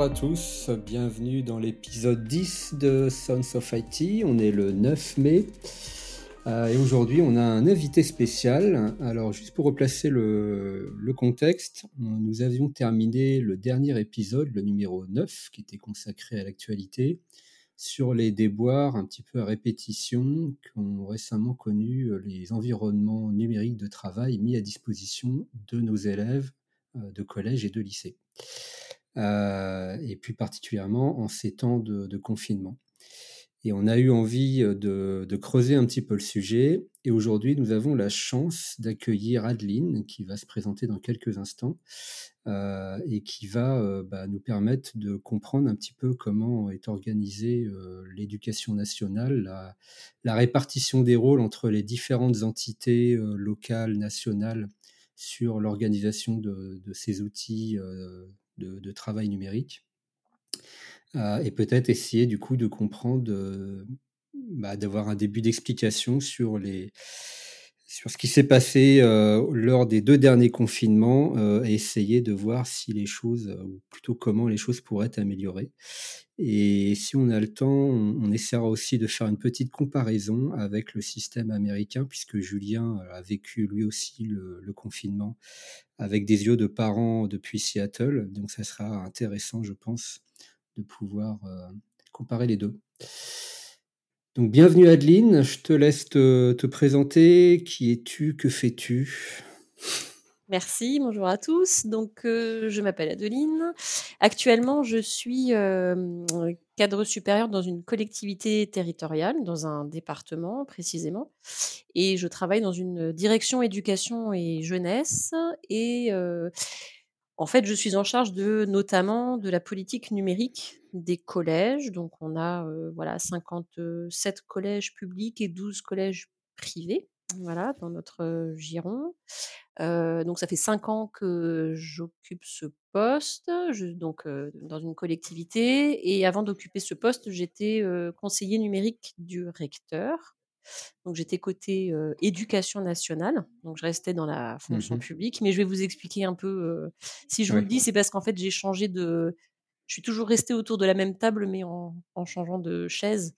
à tous, bienvenue dans l'épisode 10 de Sons of IT. On est le 9 mai euh, et aujourd'hui on a un invité spécial. Alors juste pour replacer le, contexte, nous avions terminé le dernier épisode, le numéro 9, qui était consacré à l'actualité, sur les déboires un petit peu à répétition qu'ont récemment connu euh, les environnements numériques de travail mis à disposition de nos élèves euh, de collège et de lycée. Euh, et plus particulièrement en ces temps de, confinement. Et on a eu envie euh, de, creuser un petit peu le sujet. Et aujourd'hui, nous avons la chance d'accueillir Adeline, qui va se présenter dans quelques instants, euh, et qui va bah, nous permettre de comprendre un petit peu comment est organisée l'éducation nationale, la, répartition des rôles entre les différentes entités locales, nationales, sur l'organisation de, ces outils de, travail numérique. Euh, et peut-être essayer du coup de comprendre, euh, bah, d'avoir un début d'explication sur sur ce qui s'est passé euh, lors des deux derniers confinements et essayer de voir si les choses, ou plutôt comment les choses pourraient être améliorées. Et si on a le temps, on, essaiera aussi de faire une petite comparaison avec le système américain, puisque Julien a vécu lui aussi le confinement avec des yeux de parents depuis Seattle. Donc ça sera intéressant, je pense, de pouvoir euh, comparer les deux. Donc bienvenue Adeline, je te laisse te, présenter. Qui es-tu? Que fais-tu? Merci, bonjour à tous. Donc, euh, je m'appelle Adeline. Actuellement, je suis euh, cadre supérieur dans une collectivité territoriale, dans un département précisément, et je travaille dans une direction éducation et jeunesse. Et euh, en fait, je suis en charge notamment de la politique numérique des collèges. Donc, on a voilà 57 collèges publics et 12 collèges privés voilà, dans notre giron. donc ça fait cinq ans que j'occupe ce poste, donc dans une collectivité. Et avant d'occuper ce poste, j'étais conseiller numérique du recteur. Donc j'étais côté éducation nationale, donc je restais dans la fonction mmh publique. Mais je vais vous expliquer un peu. si je vous le dis, c'est parce qu'en fait j'ai changé de, je suis toujours restée autour de la même table, mais en, changeant de chaise.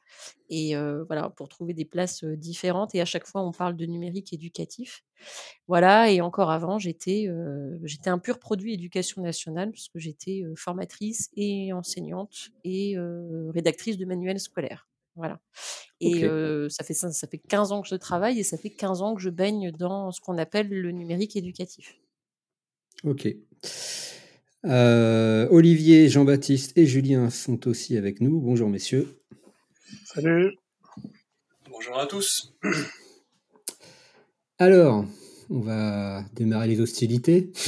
Et voilà, pour trouver des places différentes. Et à chaque fois, on parle de numérique éducatif. Voilà, et encore avant, j'étais j'étais un pur produit éducation nationale, puisque j'étais formatrice et enseignante et rédactrice de manuels scolaires. Voilà. Et ça, fait, ça, ça fait 15 ans que je travaille et ça fait 15 ans que je baigne dans ce qu'on appelle le numérique éducatif. Ok. Euh, Olivier, Jean-Baptiste et Julien sont aussi avec nous. Bonjour messieurs. Salut. Bonjour à tous. Alors, on va démarrer les hostilités.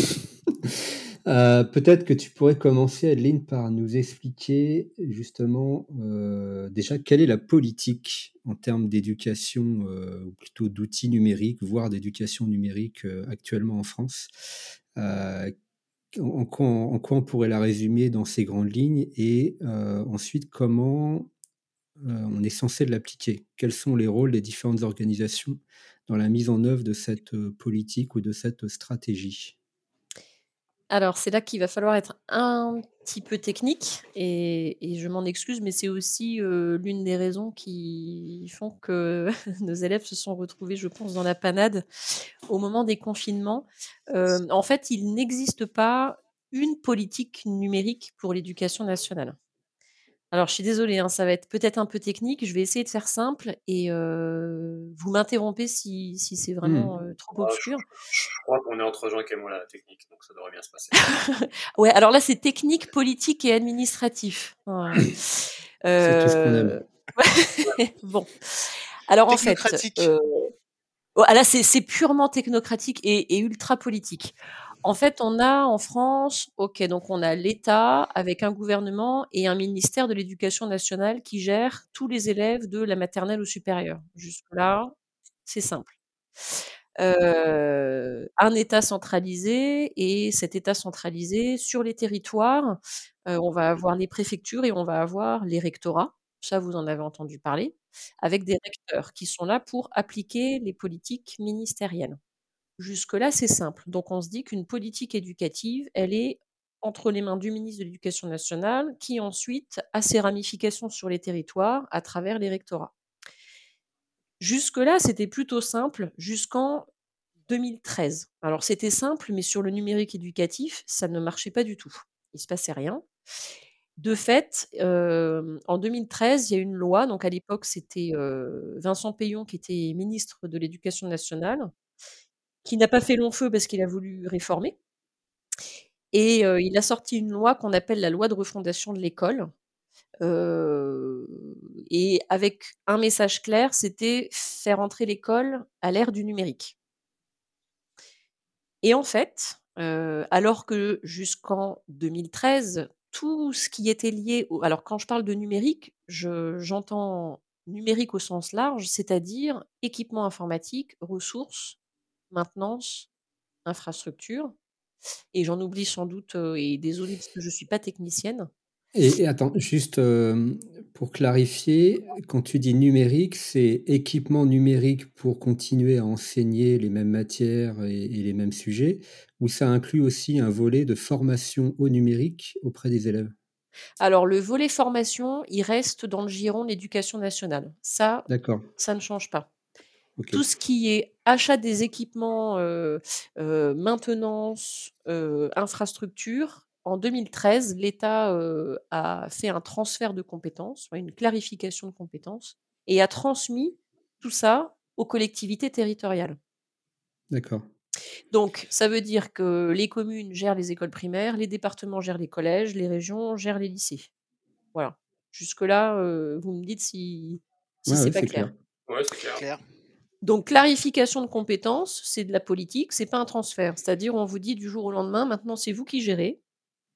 Euh, peut-être que tu pourrais commencer, Adeline, par nous expliquer justement euh, déjà quelle est la politique en termes d'éducation, ou plutôt d'outils numériques, voire d'éducation numérique actuellement en France en quoi, on pourrait la résumer dans ces grandes lignes et euh, ensuite comment euh, on est censé l'appliquer? Quels sont les rôles des différentes organisations dans la mise en œuvre de cette euh, politique ou de cette stratégie? Alors, c'est là qu'il va falloir être un petit peu technique et je m'en excuse, mais c'est aussi, l'une des raisons qui font que nos élèves se sont retrouvés, je pense, dans la panade au moment des confinements. en fait, il n'existe pas une politique numérique pour l'éducation nationale. Alors, je suis désolée, hein, ça va être peut-être un peu technique. Je vais essayer de faire simple et vous m'interrompez si, si c'est vraiment mmh. trop ah, obscur. je, crois qu'on est entre gens qui aiment la technique, donc ça devrait bien se passer. ouais, alors là, c'est technique, politique et administratif. c'est tout ce qu'on aime. bon. Alors en fait, oh, là c'est purement technocratique et, et ultra politique. En fait, on a en France, OK, donc on a l'État avec un gouvernement et un ministère de l'Éducation nationale qui gère tous les élèves de la maternelle au supérieur. Jusque-là, c'est simple. Euh, un État centralisé et cet État centralisé sur les territoires, euh, on va avoir les préfectures et on va avoir les rectorats. Ça, vous en avez entendu parler, avec des recteurs qui sont là pour appliquer les politiques ministérielles. Jusque-là, c'est simple. Donc on se dit qu'une politique éducative, elle est entre les mains du ministre de l'Éducation nationale, qui ensuite a ses ramifications sur les territoires à travers les rectorats. Jusque-là, c'était plutôt simple jusqu'en 2013. Alors c'était simple, mais sur le numérique éducatif, ça ne marchait pas du tout. Il se passait rien. De fait, en 2013, il y a une loi, donc à l'époque, c'était, Vincent Payon qui était ministre de l'Éducation nationale, qui n'a pas fait long feu parce qu'il a voulu réformer et il a sorti une loi qu'on appelle la loi de refondation de l'école, et avec un message clair, c'était faire entrer l'école à l'ère du numérique. Et en fait, alors que jusqu'en 2013, tout ce qui était lié au alors quand je parle de numérique, j'entends numérique au sens large, c'est-à-dire équipement informatique, ressources, maintenance, infrastructure et j'en oublie sans doute, et désolée parce que je ne suis pas technicienne. Et, attends, juste pour clarifier, quand tu dis numérique, c'est équipement numérique pour continuer à enseigner les mêmes matières et, les mêmes sujets, ou ça inclut aussi un volet de formation au numérique auprès des élèves? Alors, le volet formation, il reste dans le giron de l'éducation nationale. Ça, ça ne change pas. Tout ce qui est achat des équipements, maintenance, infrastructure, en 2013, l'État, a fait un transfert de compétences, une clarification de compétences et a transmis tout ça aux collectivités territoriales. D'accord. Donc ça veut dire que les communes gèrent les écoles primaires, les départements gèrent les collèges, les régions gèrent les lycées. Voilà. Jusque-là, vous me dites si si c'est pas clair. Ouais, c'est clair. Donc clarification de compétences, c'est de la politique, c'est pas un transfert. C'est-à-dire on vous dit du jour au lendemain, maintenant c'est vous qui gérez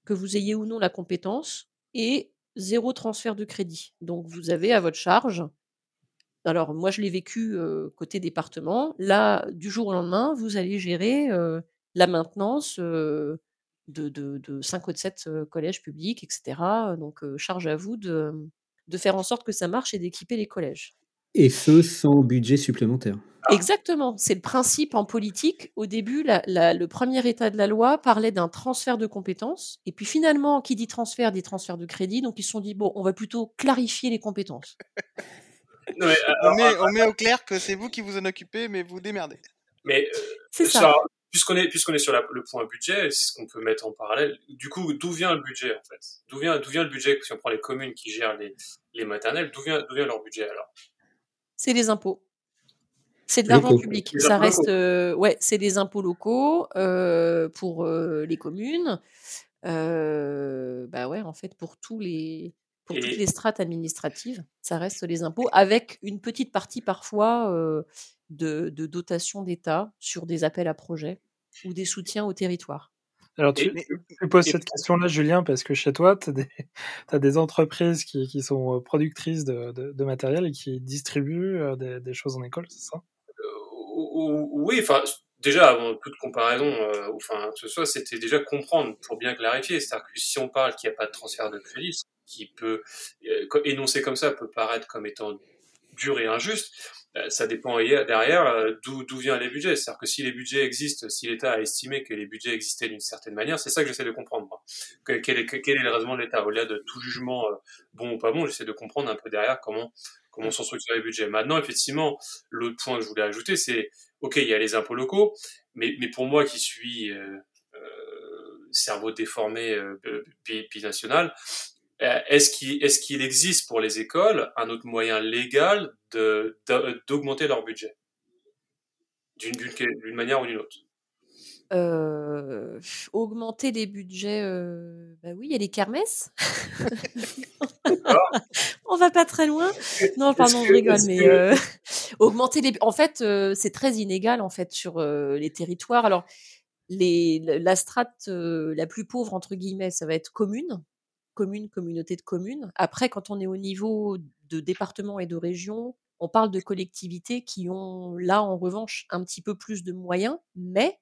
que vous ayez ou non la compétence, et zéro transfert de crédit. Donc vous avez à votre charge. Alors moi je l'ai vécu côté département. Là, du jour au lendemain, vous allez gérer la maintenance de, de, 5 ou 7 collèges publics, etc. Donc charge à vous de, de faire en sorte que ça marche et d'équiper les collèges. Et ce, sans budget supplémentaire. Exactement, c'est le principe en politique. Au début, le premier état de la loi parlait d'un transfert de compétences. Et puis finalement, qui dit transfert dit transfert de crédit. Donc ils se sont dit, bon, on va plutôt clarifier les compétences. on, met, au clair que c'est vous qui vous en occupez, mais vous démerdez. Mais euh, c'est ça. Puisqu'on est, puisqu'on est sur le point budget, c'est ce qu'on peut mettre en parallèle. Du coup, d'où vient le budget en fait? D'où vient, d'où vient le budget Si on prend les communes qui gèrent les, les maternelles, d'où vient, d'où vient leur budget alors? C'est les impôts. C'est de l'argent public. Ça reste, euh, ouais, c'est des impôts locaux euh, pour euh, les communes. bah ouais, en fait, pour tous les, pour toutes les strates administratives, ça reste les impôts, avec une petite partie parfois de, de dotation d'État sur des appels à projets ou des soutiens au territoire. Alors, tu, poses cette question-là, Julien, parce que chez toi, tu as, des entreprises qui, qui sont productrices de, de, matériel et qui distribuent des, des choses en école, c'est ça? Oui, enfin, déjà, avant toute comparaison, euh, enfin, ce soit, c'était déjà comprendre pour bien clarifier. C'est-à-dire que si on parle qu'il n'y a pas de transfert de crédit, qui peut, euh, énoncer comme ça, peut paraître comme étant dur et injuste, euh, ça dépend derrière euh, d'où vient les budgets. C'est-à-dire que si les budgets existent, si l'État a estimé que les budgets existaient d'une certaine manière, c'est ça que j'essaie de comprendre. Quel, est, quel est le raisonnement de l'État? Au-delà de tout jugement bon ou pas bon, j'essaie de comprendre un peu derrière comment comment sont structurés les budgets. Maintenant, effectivement, l'autre point que je voulais ajouter, c'est, ok, il y a les impôts locaux, mais, mais pour moi qui suis euh, euh, cerveau déformé euh, binational, euh, est-ce qu'il est existe pour les écoles un autre moyen légal d'augmenter leur budget? D'une manière ou d'une autre euh, augmenter les budgets, euh, bah oui, il y a les kermesses. On va pas très loin. Non, pardon, je rigole, mais euh, augmenter les. En fait, c'est très inégal en fait sur les territoires. Alors, les, la strate la plus pauvre entre guillemets, ça va être commune, commune, communauté de communes. Après, quand on est au niveau de département et de région, on parle de collectivités qui ont là en revanche un petit peu plus de moyens, mais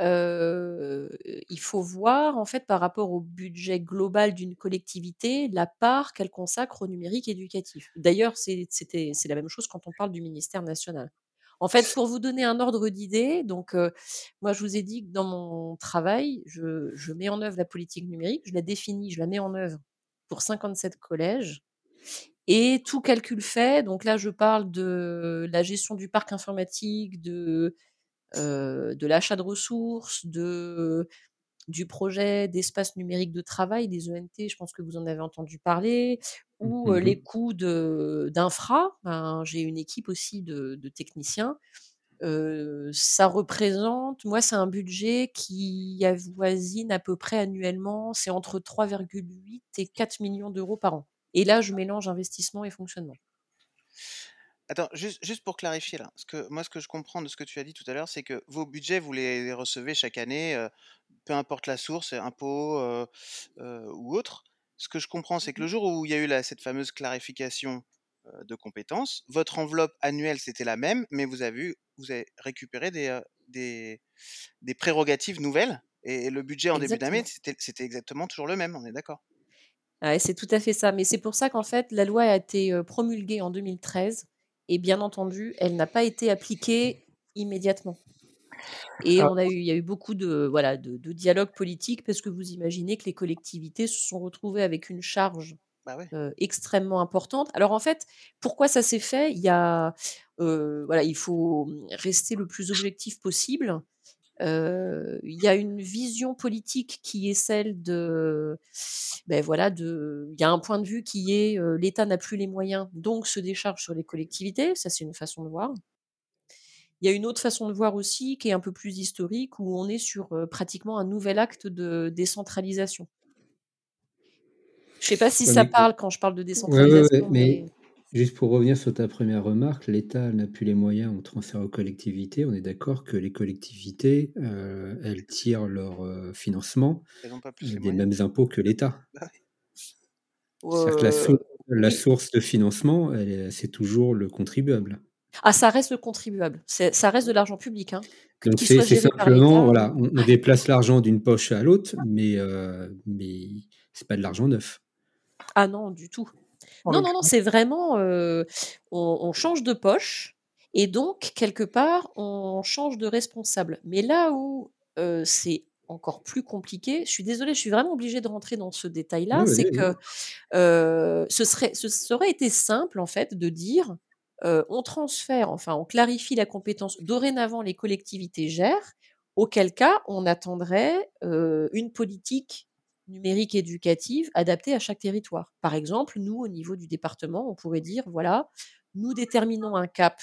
il faut voir en fait par rapport au budget global d'une collectivité, la part qu'elle consacre au numérique éducatif. D'ailleurs, c'est la même chose quand on parle du ministère national. En fait, pour vous donner un ordre d'idée, donc moi je vous ai dit que dans mon travail, je, mets en œuvre la politique numérique, je la définis, je la mets en œuvre pour 57 collèges. Et tout calcul fait, donc là je parle de la gestion du parc informatique, de, l'achat de ressources, du projet d'espace numérique de travail, des ENT, je pense que vous en avez entendu parler, ou euh, les coûts d'infra. Ben, J'ai une équipe aussi de, de techniciens. Euh, ça représente, moi, c'est un budget qui avoisine à peu près annuellement, c'est entre 3,8 et 4 millions d'euros par an. Et là, je mélange investissement et fonctionnement. Attends, juste, juste pour clarifier là, parce que moi ce que je comprends de ce que tu as dit tout à l'heure, c'est que vos budgets, vous les recevez chaque année, euh, peu importe la source, impôts euh, ou autre. Ce que je comprends, c'est que le jour où il y a eu la- cette fameuse clarification euh, de compétences, votre enveloppe annuelle c'était la même, mais vous avez, eu- vous avez récupéré des, euh, des, des prérogatives nouvelles, et le budget en début d'année, c'était exactement toujours le même, on est d'accord? Ouais, c'est tout à fait ça. Mais c'est pour ça qu'en fait, la loi a été promulguée en 2013 et bien entendu, elle n'a pas été appliquée immédiatement. Et Ah. on a eu, il y a eu beaucoup de, voilà, de, de dialogues politiques parce que vous imaginez que les collectivités se sont retrouvées avec une charge Bah ouais. euh, extrêmement importante. Alors en fait, pourquoi ça s'est fait? Il y a, euh, voilà, il faut rester le plus objectif possible. Euh, il y a une vision politique qui est celle de, ben voilà, de, il y a un point de vue qui est l'État n'a plus les moyens, donc se décharge sur les collectivités. Ça, c'est une façon de voir. Il y a une autre façon de voir aussi qui est un peu plus historique, où on est sur euh, pratiquement un nouvel acte de décentralisation. Je sais pas si Ouais, ça mais- parle quand je parle de Ouais, ouais, décentralisation, ouais, mais mais juste pour revenir sur ta première remarque, l'État n'a plus les moyens, on transfère aux collectivités. On est d'accord que les collectivités, euh, elles tirent leur euh, financement euh, des moyens. mêmes impôts que l'État. Ouais. C'est-à-dire que la, euh, source, la oui. source de financement, c'est toujours le contribuable. Ah, ça reste le contribuable. Ça reste de l'argent public, hein. Donc c'est simplement, voilà, on, on déplace l'argent d'une poche à l'autre, mais, euh, mais c'est pas de l'argent neuf. Ah non, du tout. En Non, non, non, c'est vraiment, euh, on, on change de poche et donc, quelque part, on change de responsable. Mais là où euh, c'est encore plus compliqué, je suis désolée, je suis vraiment obligée de rentrer dans ce détail-là, c'est que euh, ce, serait, ce serait été simple, en fait, de dire, euh, on transfère, enfin, on clarifie la compétence, dorénavant, les collectivités gèrent, auquel cas, on attendrait euh, une politique numérique éducative adaptée à chaque territoire. Par exemple, nous, au niveau du département, on pourrait dire, voilà, nous déterminons un cap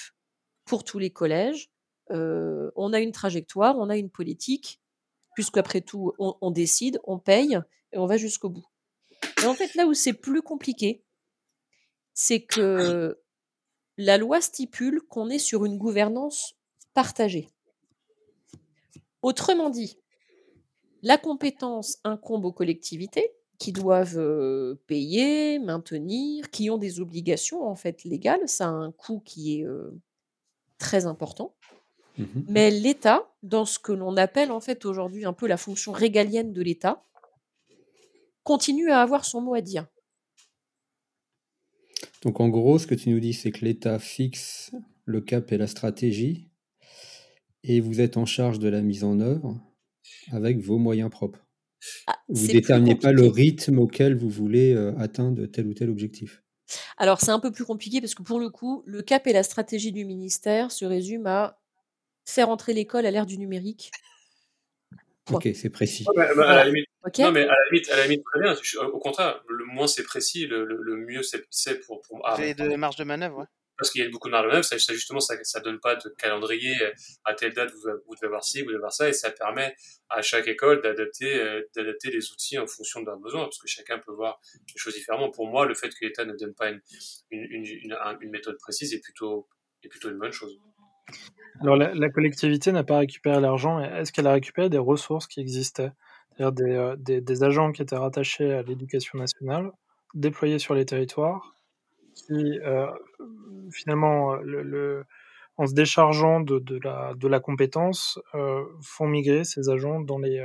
pour tous les collèges, euh, on a une trajectoire, on a une politique, puisqu'après tout, on, on décide, on paye et on va jusqu'au bout. Et en fait, là où c'est plus compliqué, c'est que la loi stipule qu'on est sur une gouvernance partagée. Autrement dit, la compétence incombe aux collectivités qui doivent euh, payer, maintenir, qui ont des obligations en fait légales. Ça a un coût qui est euh, très important. Mhm. Mais l'État, dans ce que l'on appelle en fait aujourd'hui un peu la fonction régalienne de l'État, continue à avoir son mot à dire. Donc en gros, ce que tu nous dis, c'est que l'État fixe le cap et la stratégie, et vous êtes en charge de la mise en œuvre avec vos moyens propres. Ah, Vous plus déterminez pas le rythme auquel vous voulez euh, atteindre tel ou tel objectif. Alors c'est un peu plus compliqué parce que pour le coup, le cap et la stratégie du ministère se résument à faire entrer l'école à l'ère du numérique. Point. Ok, c'est précis. Ouais, bah, bah, à Voilà. la limite, Ok non, mais à la limite, à la limite, très bien. Je- Au contraire, le moins c'est précis, le, le, le mieux c'est pour, pour Vous ah, avez de marge de manœuvre, ouais. parce qu'il y a beaucoup de marge de manœuvre, ça, ça, justement, ça, ça donne pas de calendrier euh, à telle date, vous, vous devez avoir ci, vous devez avoir ça, et ça permet à chaque école d'adapter, euh, d'adapter les outils en fonction de leurs besoins, parce que chacun peut voir les choses différemment. Pour moi, le fait que l'État ne donne pas une, une, une, une, un- une méthode précise est plutôt, est plutôt une bonne chose. Alors, la, la collectivité n'a pas récupéré l'argent. Est-ce qu'elle a récupéré des ressources qui existaient? C'est-à-dire des, euh, des, des agents qui étaient rattachés à l'éducation nationale, déployés sur les territoires, qui, euh, finalement, le, le- en se déchargeant de, de, la, de la compétence, euh, font migrer ces agents dans les,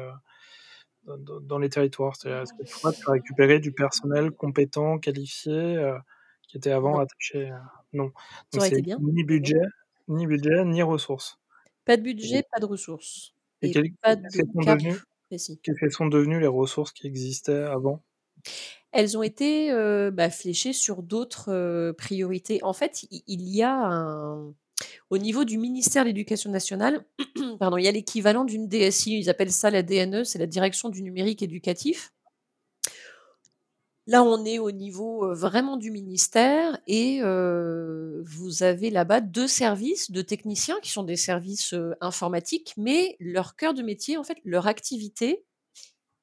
dans, dans les territoires. C'est-à-dire, est-ce que toi, tu as récupéré du personnel compétent, qualifié, qui était avant Non. attaché. Non. Ça Donc, aurait c'est été bien. Ni budget, ni ressources. Pas de budget, pas de ressources. Et Et quelles pas de quelles sont devenues précis. quelles sont devenues les ressources qui existaient avant? Elles ont été, heu, bah, fléchées sur d'autres, heu, priorités. En fait, il y a un au niveau du ministère de l'Éducation nationale, pardon, il y a l'équivalent d'une DSI, ils appellent ça la DNE, c'est la Direction du numérique éducatif. Là, on est au niveau, heu, vraiment du ministère et heu, vous avez là-bas 2 services de techniciens qui sont des services, heu, informatiques, mais leur cœur de métier, en fait, leur activité,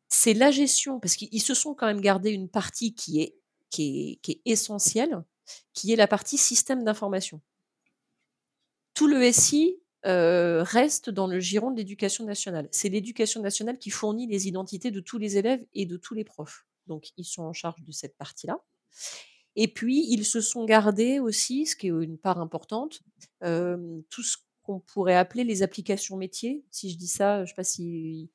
c'est la gestion parce qu'ils ils se sont quand même gardés une partie qui est essentielle, qui est la partie système d'information. Tout le SI, reste dans le giron de l'éducation nationale. C'est l'éducation nationale qui fournit les identités de tous les élèves et de tous les profs. Donc ils sont en charge de cette partie-là et puis ils se sont gardés aussi, ce qui est une part importante, hem, tout ce qu'on pourrait appeler les applications métiers. Si je dis ça, je sais pas si,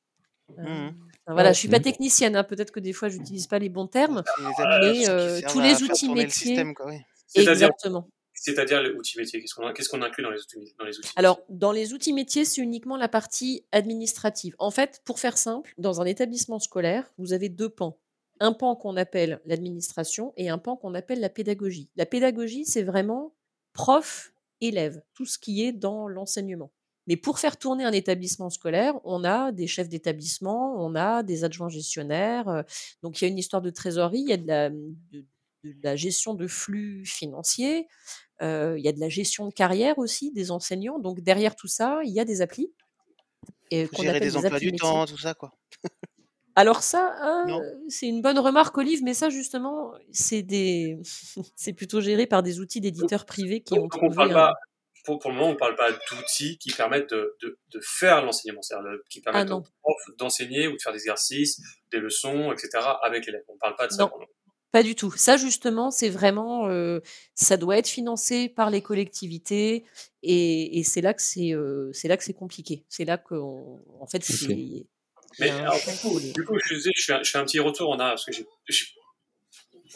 heu, Mmh voilà, je suis pas technicienne, hein, peut-être que des fois j'utilise pas les bons termes, les mais servent tous les outils métiers système, quoi, oui. C'est-à-dire exactement. c'est-à-dire l'outil métier, qu'est-ce qu'on qu'est-ce qu'on inclut dans les outils dans les outils métiers? Alors, dans les outils métiers, c'est uniquement la partie administrative. En fait, pour faire simple, dans un établissement scolaire, vous avez 2 pans. Un pan qu'on appelle l'administration et un pan qu'on appelle la pédagogie. La pédagogie, c'est vraiment prof, élève, tout ce qui est dans l'enseignement. Mais pour faire tourner un établissement scolaire, on a des chefs d'établissement, on a des adjoints gestionnaires, heu, donc il y a une histoire de trésorerie, il y a de la, de de la gestion de flux financiers, heu, il y a de la gestion de carrière aussi des enseignants. Donc derrière tout ça, il y a des applis et Faut gérer des des emplois du métiers. temps, tout ça, quoi. Alors ça, hein, c'est une bonne remarque Olive, mais ça justement, c'est des c'est plutôt géré par des outils d'éditeurs privés qui donc ont on trouvé parle un pas pour pour le moment, on parle pas d'outils qui permettent de de de faire l'enseignement, c'est-à-dire le qui Ah permettent aux profs d'enseigner ou de faire des exercices, des leçons et cetera avec l'élève. On parle pas de ça Non, pas du tout. Ça justement, c'est vraiment, heu, ça doit être financé par les collectivités et et c'est là que c'est, heu, c'est là que c'est compliqué. C'est là qu'on en fait, c'est Mais alors du coup du je disais, je fais un je fais un petit retour en arrière parce que j'ai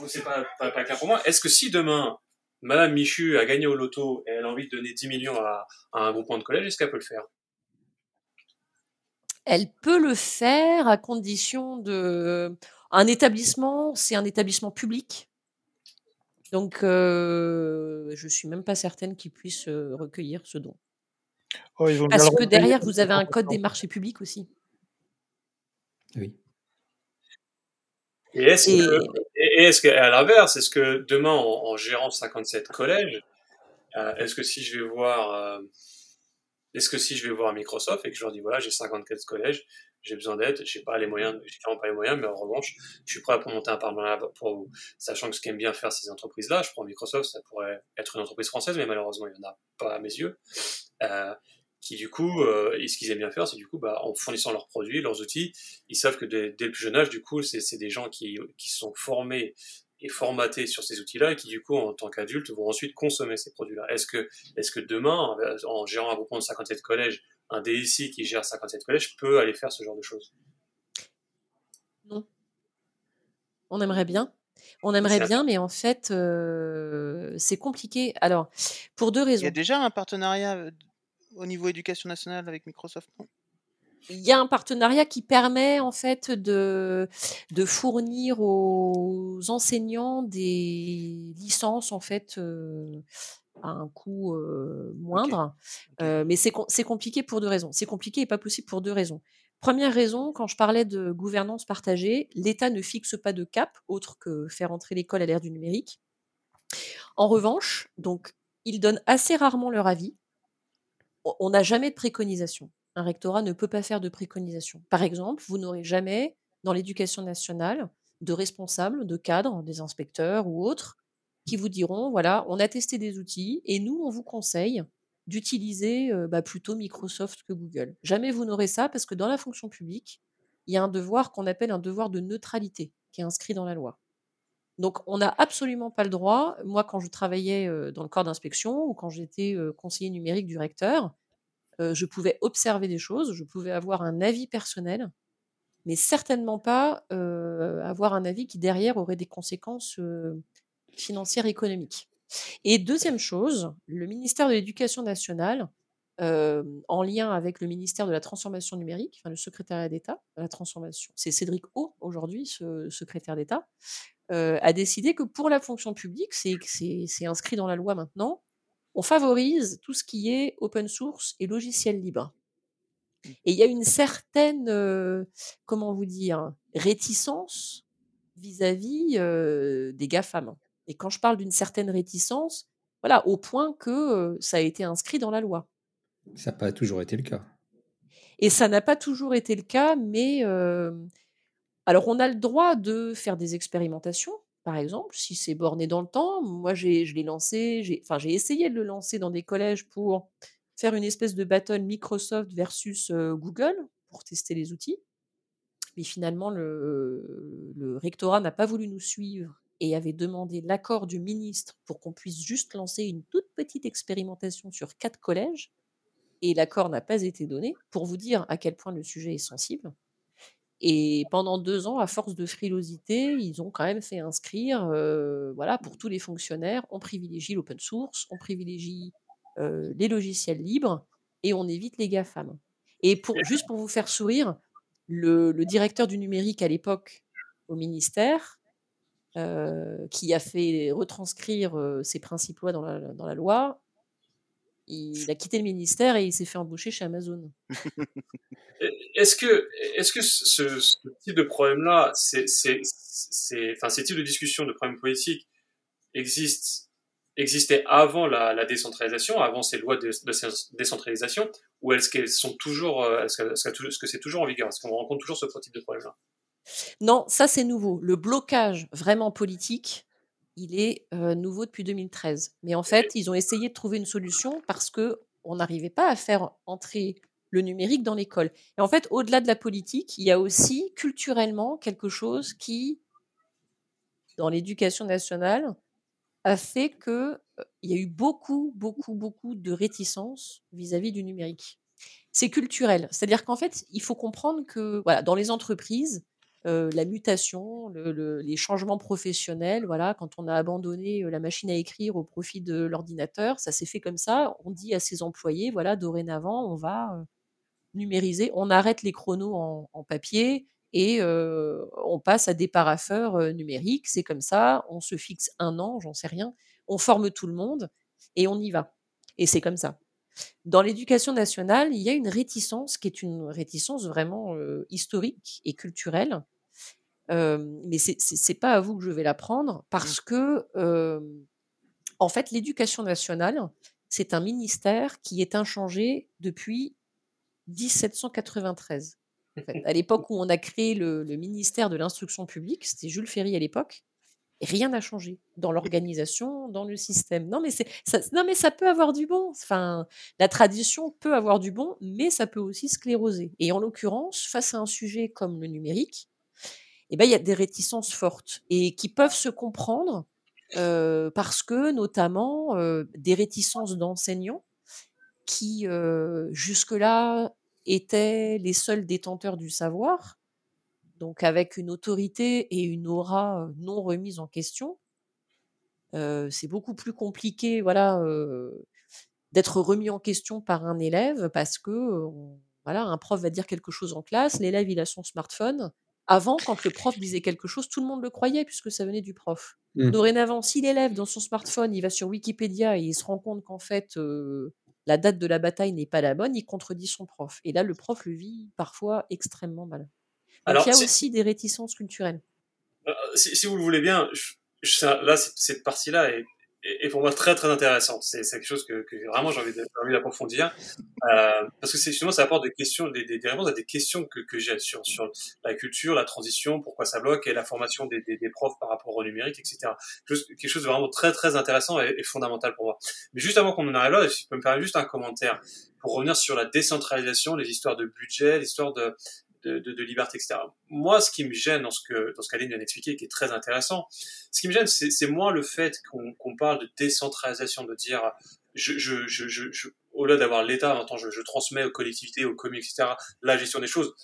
c'est pas pas pas clair pour moi. Est-ce que si demain, madame Michu a gagné au loto et elle a envie de donner 10 millions à à un groupement de collège, est-ce qu'elle peut le faire? Elle peut le faire à condition de un établissement, c'est un établissement public. Donc heu, je suis même pas certaine qu'ils puissent, heu, recueillir ce don. Oh, ils vont bien Parce que derrière, de vous avez un code des marchés publics aussi. Oui. Et est-ce que et qu'à l'inverse, est-ce que demain en en gérant 57 collèges, heu, est-ce que si je vais voir, heu, est-ce que si je vais voir Microsoft et que je leur dis: «Voilà, j'ai 54 collèges, j'ai besoin d'aide, j'ai pas les moyens, j'ai clairement pas les moyens, mais en revanche, je suis prêt à monter un partenariat pour vous». Sachant que ce qu'aiment bien faire ces entreprises-là, je prends Microsoft, ça pourrait être une entreprise française, mais malheureusement, il y en a pas à mes yeux, heu, qui du coup, et ce qu'ils aiment bien faire, c'est du coup, bah, en fournissant leurs produits, leurs outils, ils savent que dès dès le plus jeune âge, du coup, c'est des gens qui qui sont formés et formatés sur ces outils-là et qui du coup, en tant qu'adultes, vont ensuite consommer ces produits-là. Est-ce que est-ce que demain, en gérant un groupement de 57 collèges, un DSI qui gère 57 collèges peut aller faire ce genre de choses? Non. On aimerait bien. On aimerait bien, mais en fait, heu, c'est compliqué. Alors, pour 2 Il y a raisons. déjà un partenariat, heu, d au niveau éducation nationale avec Microsoft, non? Il y a un partenariat qui permet en fait de de fournir aux enseignants des licences en fait, heu, à un coût, OK. moindre. Heu, mais c'est com c'est compliqué pour 2 raisons. C'est compliqué et pas possible pour 2 raisons. 1re raison, quand je parlais de gouvernance partagée, l'État ne fixe pas de cap, autre que faire entrer l'école à l'ère du numérique. En revanche, donc, ils donnent assez rarement leur avis. On n'a jamais de préconisation. Un rectorat ne peut pas faire de préconisation. Par exemple, vous n'aurez jamais, dans l'éducation nationale, de responsables, de cadres, des inspecteurs ou autres, qui vous diront: «Voilà, on a testé des outils et nous, on vous conseille d'utiliser, heu, bah, plutôt Microsoft que Google». Jamais vous n'aurez ça parce que dans la fonction publique, il y a un devoir qu'on appelle un devoir de neutralité qui est inscrit dans la loi. Donc on n'a absolument pas le droit moi, quand je travaillais, heu, dans le corps d'inspection ou quand j'étais, heu, conseiller numérique du recteur, heu, je pouvais observer des choses, je pouvais avoir un avis personnel, mais certainement pas, avoir un avis qui derrière aurait des conséquences, heu, financières, économiques. Et deuxième chose, le ministère de l'Éducation nationale, en lien avec le ministère de la transformation numérique, enfin le secrétariat d'État de la transformation, c'est Cédric O aujourd'hui, ce secrétaire d'État, a décidé que pour la fonction publique, c'est inscrit dans la loi maintenant, on favorise tout ce qui est open source et logiciel libre. Et il y a une certaine, comment vous dire, réticence vis-à-vis des GAFAM. Et quand je parle d'une certaine réticence, voilà, au point que ça a été inscrit dans la loi. Ça n'a pas toujours été le cas. Et ça n'a pas toujours été le cas, mais alors on a le droit de faire des expérimentations, par exemple, si c'est borné dans le temps. Moi, je l'ai lancé, j'ai essayé de le lancer dans des collèges pour faire une espèce de battle Microsoft versus Google pour tester les outils. Mais finalement, le rectorat n'a pas voulu nous suivre et avait demandé l'accord du ministre pour qu'on puisse juste lancer une toute petite expérimentation sur quatre collèges. Et l'accord n'a pas été donné, pour vous dire à quel point le sujet est sensible. Et pendant deux ans, à force de frilosité, ils ont quand même fait inscrire, voilà, pour tous les fonctionnaires, on privilégie l'open source, on privilégie les logiciels libres et on évite les GAFAM. Et pour, juste pour vous faire sourire, le, le directeur du numérique à l'époque au ministère euh, qui a fait retranscrire ces principes lois dans la, dans la loi, il a quitté le ministère et il s'est fait embaucher chez Amazon. est-ce que, est-ce que ce, type de problème-là, c'est, c'est, enfin, ces types de discussions, de problèmes politiques existent, existaient avant la, la décentralisation, avant ces lois de, décentralisation, ou est-ce qu'elles sont toujours, euh, est-ce que, est-ce que c'est toujours en vigueur? Est-ce qu'on rencontre toujours ce type de problème-là? Non, ça c'est nouveau. Le blocage vraiment politique, il est nouveau depuis 2013. Mais en fait, ils ont essayé de trouver une solution parce que on n'arrivait pas à faire entrer le numérique dans l'école. Et en fait, au-delà de la politique, il y a aussi culturellement quelque chose qui, dans l'éducation nationale, a fait que il y a eu beaucoup, beaucoup, beaucoup de réticence vis-à-vis du numérique. C'est culturel, c'est-à-dire qu'en fait, il faut comprendre que, voilà, dans les entreprises, la mutation, les changements professionnels. Voilà, quand on a abandonné la machine à écrire au profit de l'ordinateur, ça s'est fait comme ça. On dit à ses employés, voilà, dorénavant, on va numériser, on arrête les chronos en, papier et on passe à des parapheurs numériques. C'est comme ça, on se fixe un an, j'en sais rien, on forme tout le monde et on y va. Et c'est comme ça. Dans l'éducation nationale, il y a une réticence qui est une réticence vraiment historique et culturelle mais c'est n'est pas à vous que je vais l'apprendre mmh. parce que, en fait, l'éducation nationale, c'est un ministère qui est inchangé depuis 1793. À l'époque où on a créé le, ministère de l'instruction publique, c'était Jules Ferry à l'époque, rien n'a changé dans l'organisation, dans le système. Non mais, ça, non, mais ça peut avoir du bon. Enfin, la tradition peut avoir du bon, mais ça peut aussi scléroser. Et en l'occurrence, face à un sujet comme le numérique, eh ben, il y a des réticences fortes et qui peuvent se comprendre parce que, notamment, des réticences d'enseignants qui, jusque-là, étaient les seuls détenteurs du savoir, donc avec une autorité et une aura non remise en question. c'est beaucoup plus compliqué, voilà, d'être remis en question par un élève parce que, voilà, un prof va dire quelque chose en classe, l'élève il a son smartphone, avant, quand le prof disait quelque chose, tout le monde le croyait puisque ça venait du prof. Mmh. Dorénavant, si l'élève, dans son smartphone, il va sur Wikipédia et il se rend compte qu'en fait, la date de la bataille n'est pas la bonne, il contredit son prof. Et là, le prof le vit parfois extrêmement mal. Donc, il y a aussi des réticences culturelles. Euh, si, vous le voulez bien, là, cette partie-là est et, pour moi très très intéressant. C'est quelque chose que, que vraiment j'ai envie d'approfondir euh, parce que c'est justement ça apporte des questions, des, des, des, réponses à des questions que, que j'ai sur sur la culture, la transition, pourquoi ça bloque et la formation des, des, profs par rapport au numérique, etc. Quelque chose, de vraiment très très intéressant et, et fondamental pour moi. Mais juste avant qu'on en arrive là, si je peux me permettre juste un commentaire pour revenir sur la décentralisation, les histoires de budget, l'histoire de de, de, liberté, etc. Moi, ce qui me gêne dans ce que dans ce qu'Aline vient d'expliquer, qui est très intéressant, ce qui me gêne, c'est moins le fait qu'on parle de décentralisation, de dire je, je, je, je au lieu d'avoir l'État, maintenant je, transmets aux collectivités, aux communes, etc. la gestion des choses.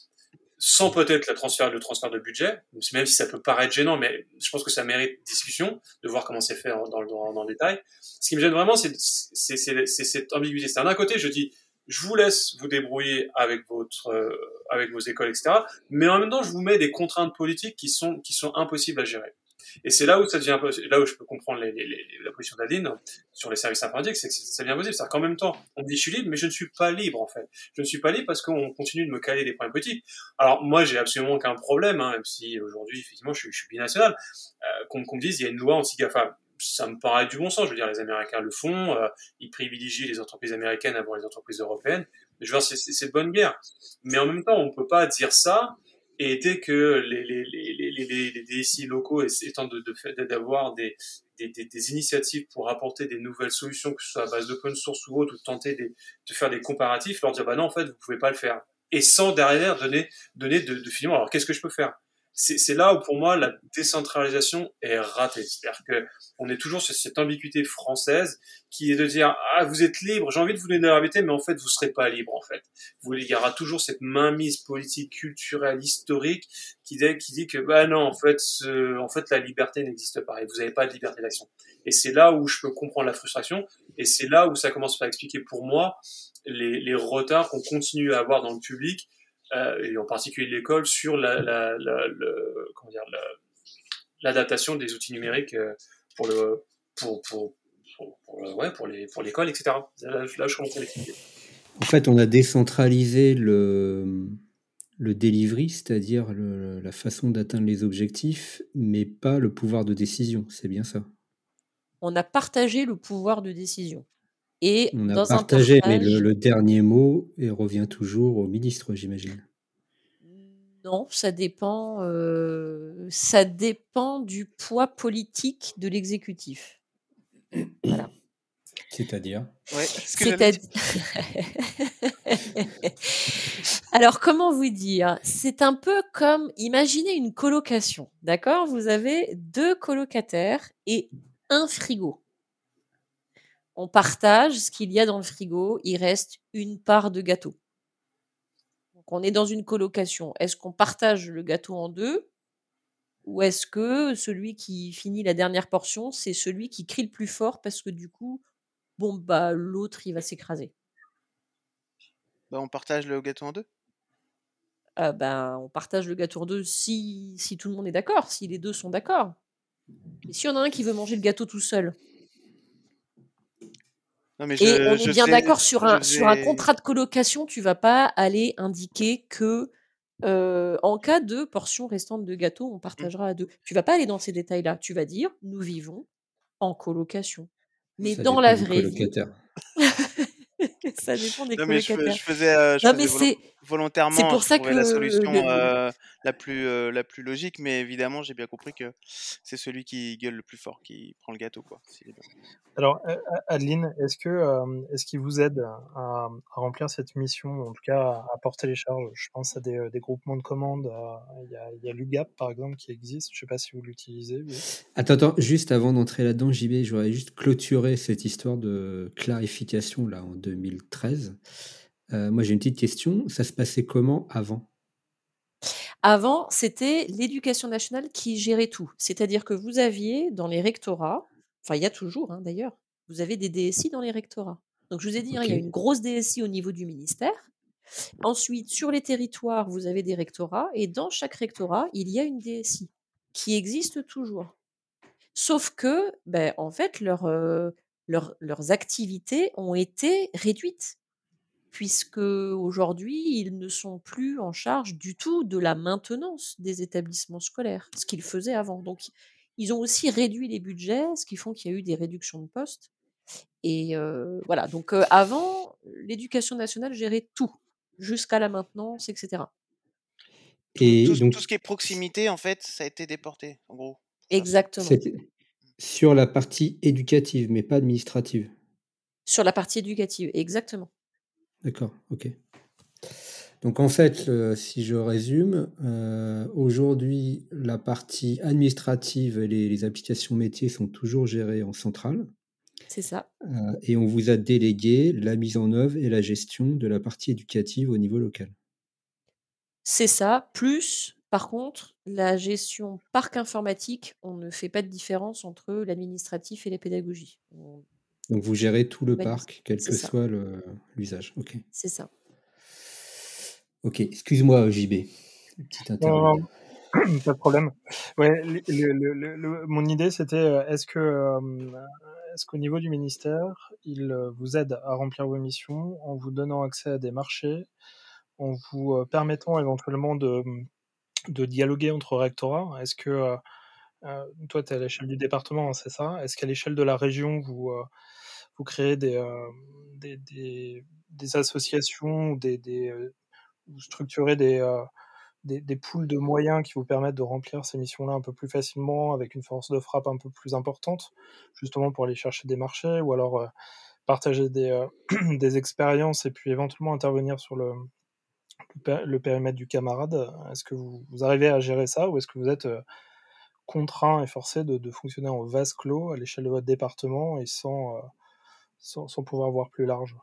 sans peut-être le transfert, le transfert de budget, même si ça peut paraître gênant, mais je pense que ça mérite discussion de voir comment c'est fait dans, dans, dans, le détail. Ce qui me gêne vraiment, c'est cette ambiguïté. C'est d'un côté, je dis, je vous laisse vous débrouiller avec votre, euh, avec vos écoles, etc. Mais en même temps, je vous mets des contraintes politiques qui sont, qui sont impossibles à gérer. Et c'est là où ça devient là où je peux comprendre les, les, la position d'Aline sur les services informatiques, c'est que ça devient possible. C'est-à-dire qu'en même temps, on me dit je suis libre, mais je ne suis pas libre en fait. Je ne suis pas libre parce qu'on continue de me caler des problèmes politiques. Alors moi, j'ai absolument aucun problème, hein, même si aujourd'hui, effectivement, je je suis binational. Euh, qu'on me dise il y a une loi anti-GAFA ça me paraît du bon sens. Je veux dire, les Américains le font, euh, ils privilégient les entreprises américaines avant les entreprises européennes. Je veux dire, c'est de bonne guerre. Mais en même temps, on peut pas dire ça et dès que les, les, DSI locaux étant d'avoir des, initiatives pour apporter des nouvelles solutions, que ce soit à base d'open source ou autre, ou tenter de, faire des comparatifs, leur dire bah non en fait vous pouvez pas le faire. Et sans derrière donner de, de alors qu'est-ce que je peux faire? C'est là où pour moi la décentralisation est ratée. C'est-à-dire que on est toujours sur cette ambiguïté française qui est de dire ah vous êtes libre, j'ai envie de vous donner la liberté, mais en fait vous serez pas libre en fait. Vous, il y aura toujours cette mainmise politique, culturelle, historique qui dit, qui dit que bah non en fait en fait la liberté n'existe pas et vous n'avez pas de liberté d'action. Et c'est là où je peux comprendre la frustration et c'est là où ça commence à expliquer pour moi les, les retards qu'on continue à avoir dans le public et en particulier l'école, sur la, la, la, le, comment dire, l'adaptation des outils numériques euh, pour le pour pour pour, ouais, pour les pour l'école, etc. Là, là, je commence à l'expliquer. En fait, on a décentralisé le le delivery, c'est-à-dire la façon d'atteindre les objectifs, mais pas le pouvoir de décision. C'est bien ça. On a partagé le pouvoir de décision. Et On a partagé, mais le, dernier mot revient toujours au ministre, j'imagine. Non, ça dépend, euh, ça dépend du poids politique de l'exécutif. Voilà. C'est-à-dire ouais, Alors, comment vous dire? C'est un peu comme, imaginez une colocation, d'accord? Vous avez deux colocataires et un frigo on partage ce qu'il y a dans le frigo, il reste une part de gâteau. Donc on est dans une colocation. Est-ce qu'on partage le gâteau en deux ou est-ce que celui qui finit la dernière portion, c'est celui qui crie le plus fort parce que du coup, bon bah l'autre il va s'écraser? Bah, on partage le gâteau en deux? Ah, ben, on partage le gâteau en deux si, si tout le monde est d'accord, si les deux sont d'accord. Mais s'il y en a un qui veut manger le gâteau tout seul, et on est bien d'accord sur un, sur un contrat de colocation, tu vas pas aller indiquer que euh, en cas de portion restante de gâteau, on mmh. partagera à deux. Tu vas pas aller dans ces détails-là. Tu vas dire, nous vivons en colocation. Mais dans la vraie vie. ça dépend des non, mais je, faisais, euh, je faisais volontairement c'est pour ça que la solution euh, la plus euh, la plus logique mais évidemment j'ai bien compris que c'est celui qui gueule le plus fort qui prend le gâteau quoi alors Adeline est-ce que est-ce qu'il vous aide à, remplir cette mission en tout cas à, porter les charges? Je pense à des, des groupements de commandes il y a, y a l'UGAP par exemple qui existe. Je sais pas si vous l'utilisez attends attends juste avant d'entrer là-dedans JB je voudrais juste clôturer cette histoire de clarification là en 2013 moi, j'ai une petite question. Ça se passait comment avant? Avant, c'était l'éducation nationale qui gérait tout. C'est-à-dire que vous aviez dans les rectorats, enfin, il y a toujours hein, d'ailleurs, vous avez des DSI dans les rectorats. Donc, je vous ai dit, hein, il y a une grosse DSI au niveau du ministère. Ensuite, sur les territoires, vous avez des rectorats. Et dans chaque rectorat, il y a une DSI qui existe toujours. Sauf que, ben, en fait, leurs activités ont été réduites puisque aujourd'hui, ils ne sont plus en charge du tout de la maintenance des établissements scolaires, ce qu'ils faisaient avant. Donc, ils ont aussi réduit les budgets, ce qui font qu'il y a eu des réductions de postes. Et euh, voilà, donc euh, avant, l'éducation nationale gérait tout, jusqu'à la maintenance, etc. Et tout, donc, tout, ce qui est proximité, en fait, ça a été déporté, en gros. Exactement. Sur la partie éducative, mais pas administrative. Sur la partie éducative, exactement. D'accord, ok. Donc en fait, si je résume, euh, aujourd'hui, la partie administrative et les, applications métiers sont toujours gérées en centrale. C'est ça. Euh, et on vous a délégué la mise en œuvre et la gestion de la partie éducative au niveau local. C'est ça, plus par contre, la gestion parc informatique, on ne fait pas de différence entre l'administratif et la pédagogie. On Donc vous gérez tout le parc, quel que ça. soit l'usage. Ok. C'est ça. Ok, excuse-moi JB. Petite non, pas de problème. Ouais, le- le- le- le- le- mon idée c'était euh, est-ce que euh, est-ce qu'au niveau du ministère, il euh, vous aide à remplir vos missions en vous donnant accès à des marchés, en vous permettant éventuellement de de dialoguer entre rectorats? Est-ce que euh, toi tu es à l'échelle du département, hein, c'est ça Est-ce qu'à l'échelle de la région vous euh, vous créez des, euh, associations ou des euh, vous structurez des des, pools de moyens qui vous permettent de remplir ces missions-là un peu plus facilement, avec une force de frappe un peu plus importante, justement pour aller chercher des marchés, ou alors partager des, des expériences et puis éventuellement intervenir sur le, le, pé- le périmètre du camarade? Est-ce que vous, vous arrivez à gérer ça, ou est-ce que vous êtes contraint et forcé de, fonctionner en vase clos à l'échelle de votre département et sans, euh, sans, sans pouvoir voir plus large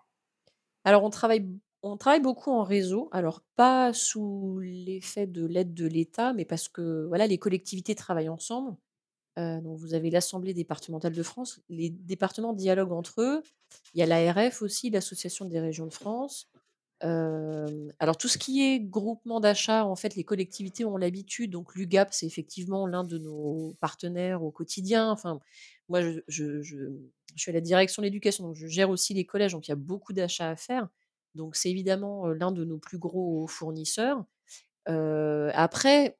Alors on travaille on travaille beaucoup en réseau, alors pas sous l'effet de l'aide de l'État, mais parce que, voilà, les collectivités travaillent ensemble. Heu, donc vous avez l'Assemblée départementale de France, les départements dialoguent entre eux. Il y a l'ARF aussi, l'Association des régions de France. Alors tout ce qui est groupement d'achat, en fait, les collectivités ont l'habitude, donc l'UGAP, c'est effectivement l'un de nos partenaires au quotidien. Enfin, moi, je suis à la direction de l'éducation, donc je gère aussi les collèges, donc il y a beaucoup d'achats à faire. Donc c'est évidemment, l'un de nos plus gros fournisseurs. Après,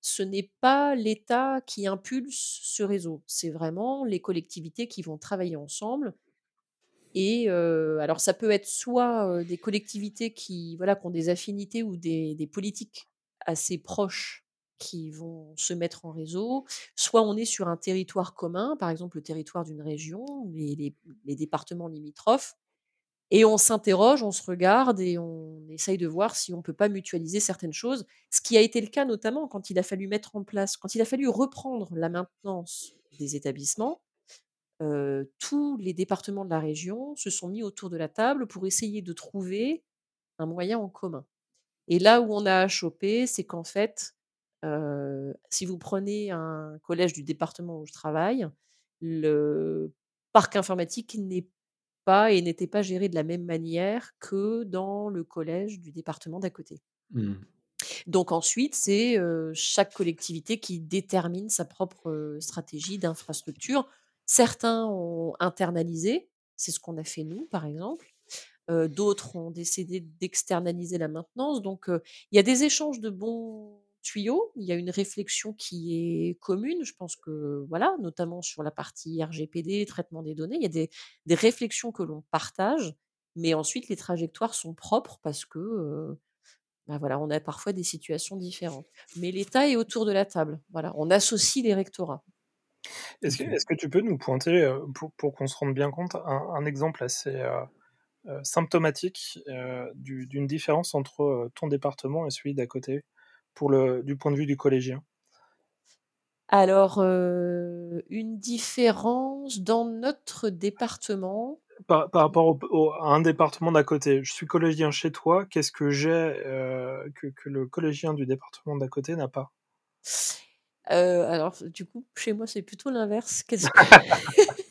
ce n'est pas l'État qui impulse ce réseau, c'est vraiment les collectivités qui vont travailler ensemble et alors ça peut être soit, des collectivités qui, voilà, qui ont des affinités ou des politiques assez proches qui vont se mettre en réseau, soit on est sur un territoire commun, par exemple le territoire d'une région, les les les départements limitrophes et on s'interroge, on se regarde et on essaye de voir si on peut pas mutualiser certaines choses. Ce qui a été le cas notamment quand il a fallu mettre en place quand il a fallu reprendre la maintenance des établissements, tous les départements de la région se sont mis autour de la table pour essayer de trouver un moyen en commun. Et là où on a achoppé, c'est qu'en fait, si vous prenez un collège du département où je travaille, le parc informatique n'est pas et n'était pas géré de la même manière que dans le collège du département d'à côté. Hmm. Donc ensuite, c'est, chaque collectivité qui détermine sa propre, stratégie d'infrastructure. Certains ont internalisé, c'est ce qu'on a fait nous, par exemple. D'autres ont décidé d'externaliser la maintenance. Donc, il y a des échanges de bons tuyaux. Il y a une réflexion qui est commune. Je pense que, voilà, notamment sur la partie RGPD, traitement des données, il y a des réflexions que l'on partage, mais ensuite les trajectoires sont propres parce que, bah, voilà, on a parfois des situations différentes. Mais l'État est autour de la table. Voilà, on associe les rectorats. Est-ce que, tu peux nous pointer, euh, pour, pour qu'on se rende bien compte, un, un exemple assez euh, euh, symptomatique euh, du- d'une différence entre ton département et celui d'à côté, pour le, du point de vue du collégien? Alors, une différence dans notre département. Par, par rapport au- au- à un département d'à côté. Je suis collégien chez toi, qu'est-ce que j'ai euh, que, que le collégien du département d'à côté n'a pas? Heu, alors, du coup, chez moi, c'est plutôt l'inverse.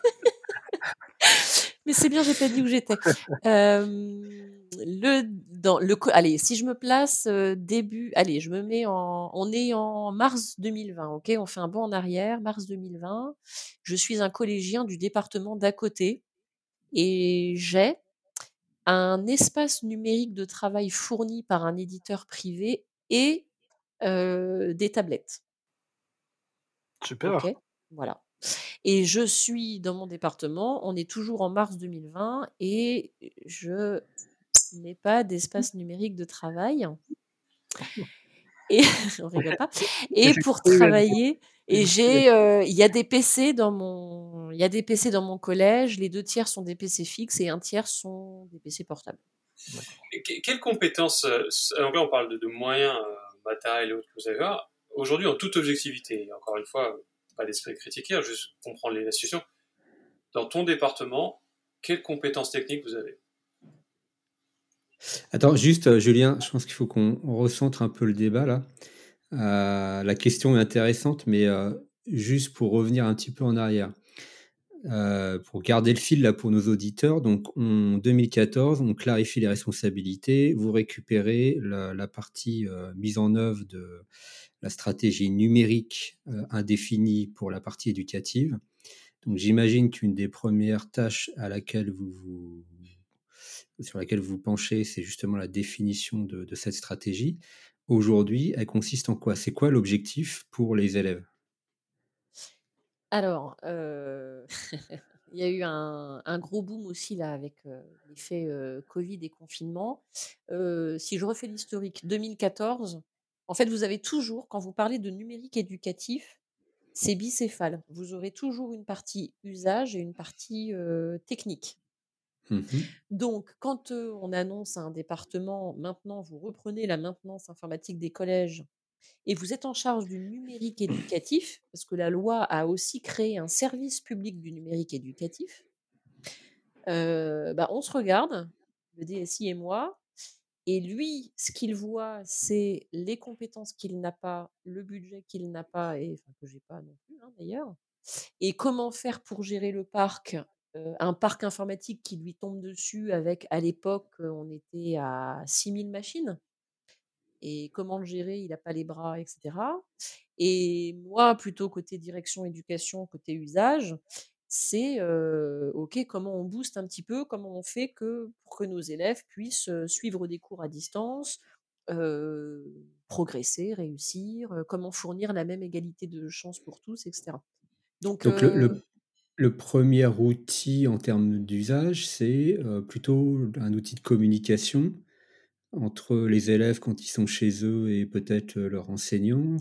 Mais c'est bien, j'ai pas dit où j'étais. Hem, le dans le allez, si je me place, heu, début allez, je me mets en on est en mars 2020, OK? On fait un bond en arrière, mars 2020. Je suis un collégien du département d'à côté et j'ai un espace numérique de travail fourni par un éditeur privé et des tablettes. Super. OK? Voilà. Et je suis dans mon département, on est toujours en mars 2020 et je n'ai pas d'espace numérique de travail. Et on rigole pas. Et pour euh, travailler et j'ai il y a des PC dans mon il y a des PC dans mon collège, les 2 tiers sont des PC fixes et un tiers sont des PC portables. Et que- Quelles compétences, euh, s- donc là on parle de, de moyens euh, matériels et autres que vous avez, là. Aujourd'hui en toute objectivité, encore une fois, pas d'esprit critique, hein, juste comprendre la situation, dans ton département, quelles compétences techniques vous avez? Attends, juste, euh, Julien, je pense qu'il faut qu'on recentre un peu le débat là. Euh, la question est intéressante, mais euh, juste pour revenir un petit peu en arrière, pour garder le fil là pour nos auditeurs. Donc, en 2014, on clarifie les responsabilités. Vous récupérez la, partie mise en œuvre de la stratégie numérique indéfinie pour la partie éducative. Donc, j'imagine qu'une des premières tâches à laquelle vous vous sur laquelle vous penchez, c'est justement la définition de, cette stratégie. Aujourd'hui, elle consiste en quoi? C'est quoi l'objectif pour les élèves? Alors, euh, il y a eu un, gros boom aussi là avec euh, l'effet euh, Covid et confinement. si je refais l'historique, 2014, en fait, vous avez toujours, quand vous parlez de numérique éducatif, c'est bicéphale. Vous aurez toujours une partie usage et une partie technique. Mmh Donc, quand on annonce à un département, maintenant, vous reprenez la maintenance informatique des collèges et vous êtes en charge du numérique éducatif, parce que la loi a aussi créé un service public du numérique éducatif, bah, on se regarde, le DSI et moi, et lui, ce qu'il voit, c'est les compétences qu'il n'a pas, le budget qu'il n'a pas, et enfin, que j'ai pas non plus hein, d'ailleurs, et comment faire pour gérer le parc un parc informatique qui lui tombe dessus avec, à l'époque, on était à 6000 machines. Et comment le gérer Il n'a pas les bras, etc. Et moi, plutôt côté direction, éducation, côté usage, c'est OK, comment on booste un petit peu, comment on fait que, pour que nos élèves puissent suivre des cours à distance, progresser, réussir, comment fournir la même égalité de chance pour tous, etc. Donc, le, le premier outil en termes d'usage, c'est plutôt un outil de communication entre les élèves quand ils sont chez eux et peut-être euh, leurs enseignants.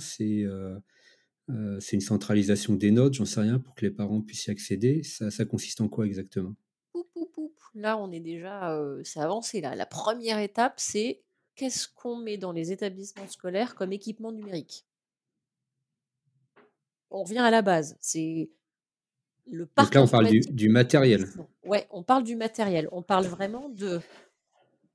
Euh, c'est une centralisation des notes, j'en sais rien, pour que les parents puissent y accéder. Ça, consiste en quoi exactement? Là, on est déjà, c'est avancé là. La première étape, c'est qu'est-ce qu'on met dans les établissements scolaires comme équipement numérique? On revient à la base. C'est donc là, on parle du, matériel. Ouais, on parle du matériel. On parle vraiment de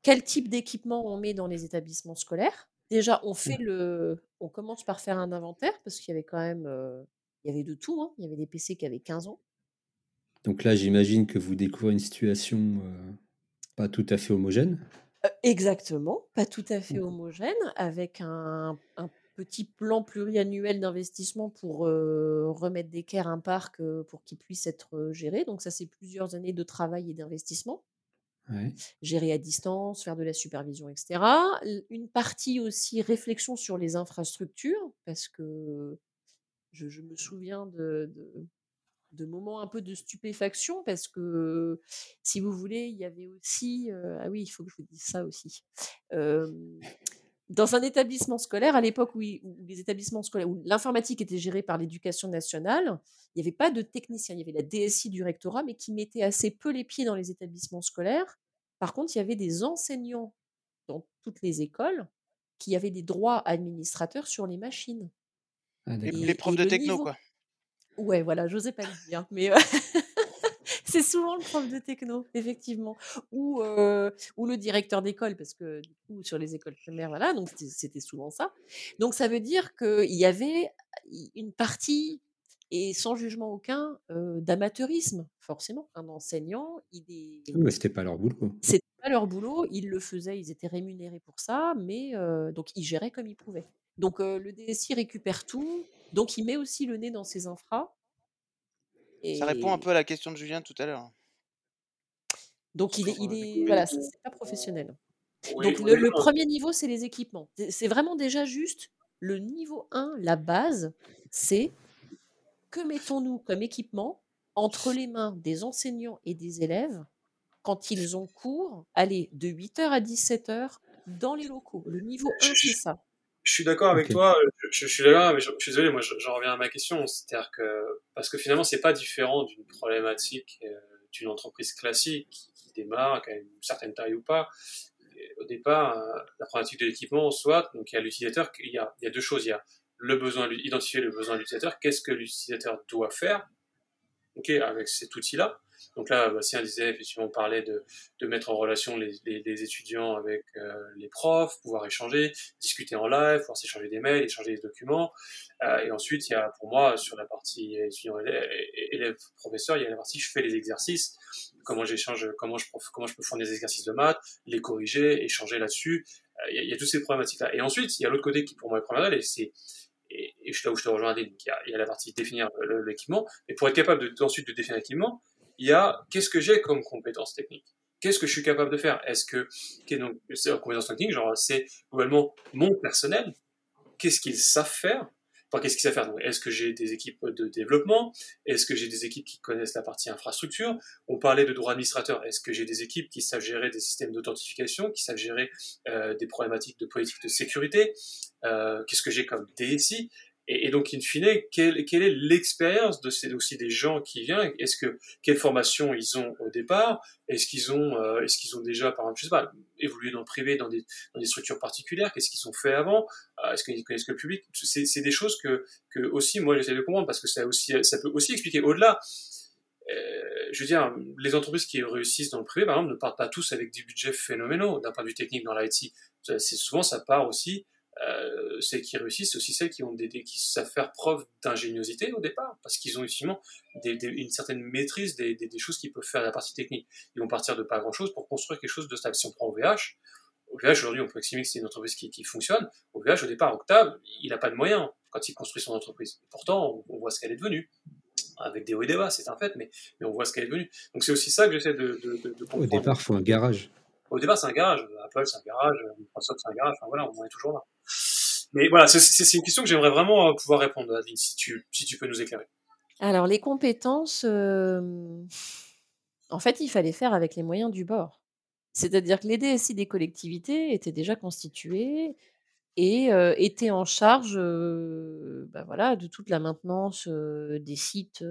quel type d'équipement on met dans les établissements scolaires. Déjà, on fait le, on commence par faire un inventaire parce qu'il y avait quand même, euh, il y avait de tout. Hein. Il y avait des PC qui avaient 15 ans. Donc là, j'imagine que vous découvrez une situation euh, pas tout à fait homogène. Euh, exactement, pas tout à fait homogène, avec un, un petit plan pluriannuel d'investissement pour remettre d'équerre un parc pour qu'il puisse être géré. Donc ça, c'est plusieurs années de travail et d'investissement. Gérer à distance, faire de la supervision, etc. Une partie aussi réflexion sur les infrastructures, parce que je, me souviens de, de, moments un peu de stupéfaction, parce que si vous voulez, il y avait aussi... ah oui, il faut que je vous dise ça aussi dans un établissement scolaire, à l'époque où, les établissements scolaires, où l'informatique était gérée par l'éducation nationale, il n'y avait pas de technicien. Il y avait la DSI du rectorat, mais qui mettait assez peu les pieds dans les établissements scolaires. Par contre, il y avait des enseignants dans toutes les écoles qui avaient des droits administrateurs sur les machines. Ah, les, profs de techno, quoi. Ouais, voilà, j'osais pas le dire, mais euh, c'est souvent le prof de techno, effectivement, ou, ou le directeur d'école, parce que du coup, sur les écoles primaires, voilà, donc c'était souvent ça. Donc ça veut dire qu'il y avait une partie, et sans jugement aucun, d'amateurisme, forcément. Un enseignant, il est. Oui, c'était pas leur boulot. C'était pas leur boulot, ils le faisaient, ils étaient rémunérés pour ça, mais donc ils géraient comme ils pouvaient. Donc le DSI récupère tout, donc il met aussi le nez dans ses infras ça répond un peu à la question de Julien tout à l'heure. Donc il est, il est voilà, c'est pas professionnel. Donc le, premier niveau, c'est les équipements. C'est vraiment déjà juste le niveau 1, la base, c'est que mettons-nous comme équipement entre les mains des enseignants et des élèves quand ils ont cours, allez, de 8h à 17h dans les locaux. Le niveau 1, c'est ça. Je suis d'accord avec toi. Je, suis d'accord, mais je, suis désolé. Moi, j'en reviens à ma question. C'est-à-dire que parce que finalement, c'est pas différent d'une problématique euh, d'une entreprise classique qui, démarre, qui a une certaine taille ou pas. au départ, euh, la problématique de l'équipement, soit donc il y a l'utilisateur. Il y a deux choses. Il y a le besoin, identifier le besoin de l'utilisateur. Qu'est-ce que l'utilisateur doit faire Ok, avec cet outil-là? Donc là, Bastien disait, effectivement, parlait de, de mettre en relation les, étudiants avec euh, les profs, pouvoir échanger, discuter en live, pouvoir s'échanger des mails, échanger des documents. Euh, et ensuite, il y a pour moi, sur la partie étudiant élève, professeur, il y a la partie je fais les exercices, comment j'échange, comment je, comment je peux fournir des exercices de maths, les corriger, échanger là-dessus. Euh, il, y a, toutes ces problématiques-là. Et ensuite, il y a l'autre côté qui pour moi est primordial, et c'est et, là où je te rejoins, il y, a, il y a la partie définir l'équipement, mais pour être capable de, ensuite de définir l'équipement, il y a qu'est-ce que j'ai comme compétences techniques? Qu'est-ce que je suis capable de faire? Est-ce que, donc, compétences techniques, genre, c'est globalement mon personnel, qu'est-ce qu'ils savent faire? Qu'est-ce qu'ils savent faire? Est-ce que j'ai des équipes de développement? Est-ce que j'ai des équipes qui connaissent la partie infrastructure? On parlait de droit administrateur. Est-ce que j'ai des équipes qui savent gérer des systèmes d'authentification, qui savent gérer euh, des problématiques de politique de sécurité? Euh, Qu'est-ce que j'ai comme DSI et, donc, in fine, quelle, est l'expérience de ces aussi des gens qui viennent? Est-ce que quelle formation ils ont au départ? Est-ce qu'ils ont euh, est-ce qu'ils ont déjà, par exemple, évolué dans le privé, dans des, structures particulières? Qu'est-ce qu'ils ont fait avant? Euh, Est-ce qu'ils connaissent le public? C'est, des choses que que aussi moi j'essaie de comprendre parce que ça peut aussi expliquer. Au-delà. Euh, je veux dire, les entreprises qui réussissent dans le privé, par exemple, ne partent pas tous avec des budgets phénoménaux. D'un point de vue technique dans l'IT. C'est souvent ça part aussi euh, celles qui réussissent, c'est aussi celles qui ont des, qui savent faire preuve d'ingéniosité au départ, parce qu'ils ont effectivement des, une certaine maîtrise des, choses qu'ils peuvent faire à la partie technique. Ils vont partir de pas grand chose pour construire quelque chose de stable. Si on prend OVH, OVH aujourd'hui on peut estimer que c'est une entreprise qui, qui fonctionne. OVH au départ, Octave, il n'a pas de moyens quand il construit son entreprise. pourtant, on, voit ce qu'elle est devenue avec des hauts et des bas, c'est un fait, mais, mais on voit ce qu'elle est devenue. Donc c'est aussi ça que j'essaie de, de, de, comprendre. Au départ, il faut un garage. Au départ, c'est un garage. Apple, c'est un garage. Microsoft, c'est un garage. Enfin voilà, on est toujours là. Mais voilà, c'est une question que j'aimerais vraiment euh, pouvoir répondre, Adeline, si tu, si tu peux nous éclairer. Alors, les compétences, euh, en fait, il fallait faire avec les moyens du bord. C'est-à-dire que les DSI des collectivités étaient déjà constitués et euh, étaient en charge bah voilà, de toute la maintenance des sites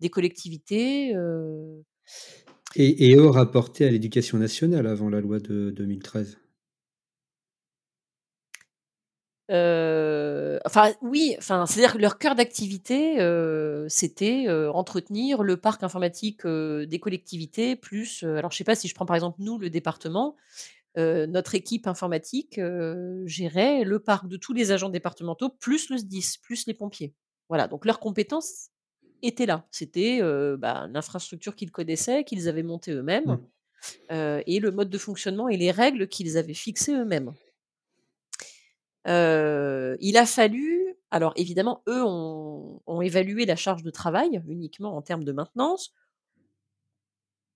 des collectivités. Et, et eux à l'éducation nationale avant la loi de 2013 enfin oui, enfin, c'est-à-dire que leur cœur d'activité, c'était, entretenir le parc informatique, des collectivités plus, alors je sais pas si je prends par exemple nous, le département, notre équipe informatique, gérait le parc de tous les agents départementaux plus le SDIS, plus les pompiers. Voilà, donc leurs compétences étaient là. C'était, bah, l'infrastructure qu'ils connaissaient, qu'ils avaient montée eux-mêmes, mmh. et le mode de fonctionnement et les règles qu'ils avaient fixées eux-mêmes il a fallu alors évidemment, eux ont évalué la charge de travail uniquement en termes de maintenance.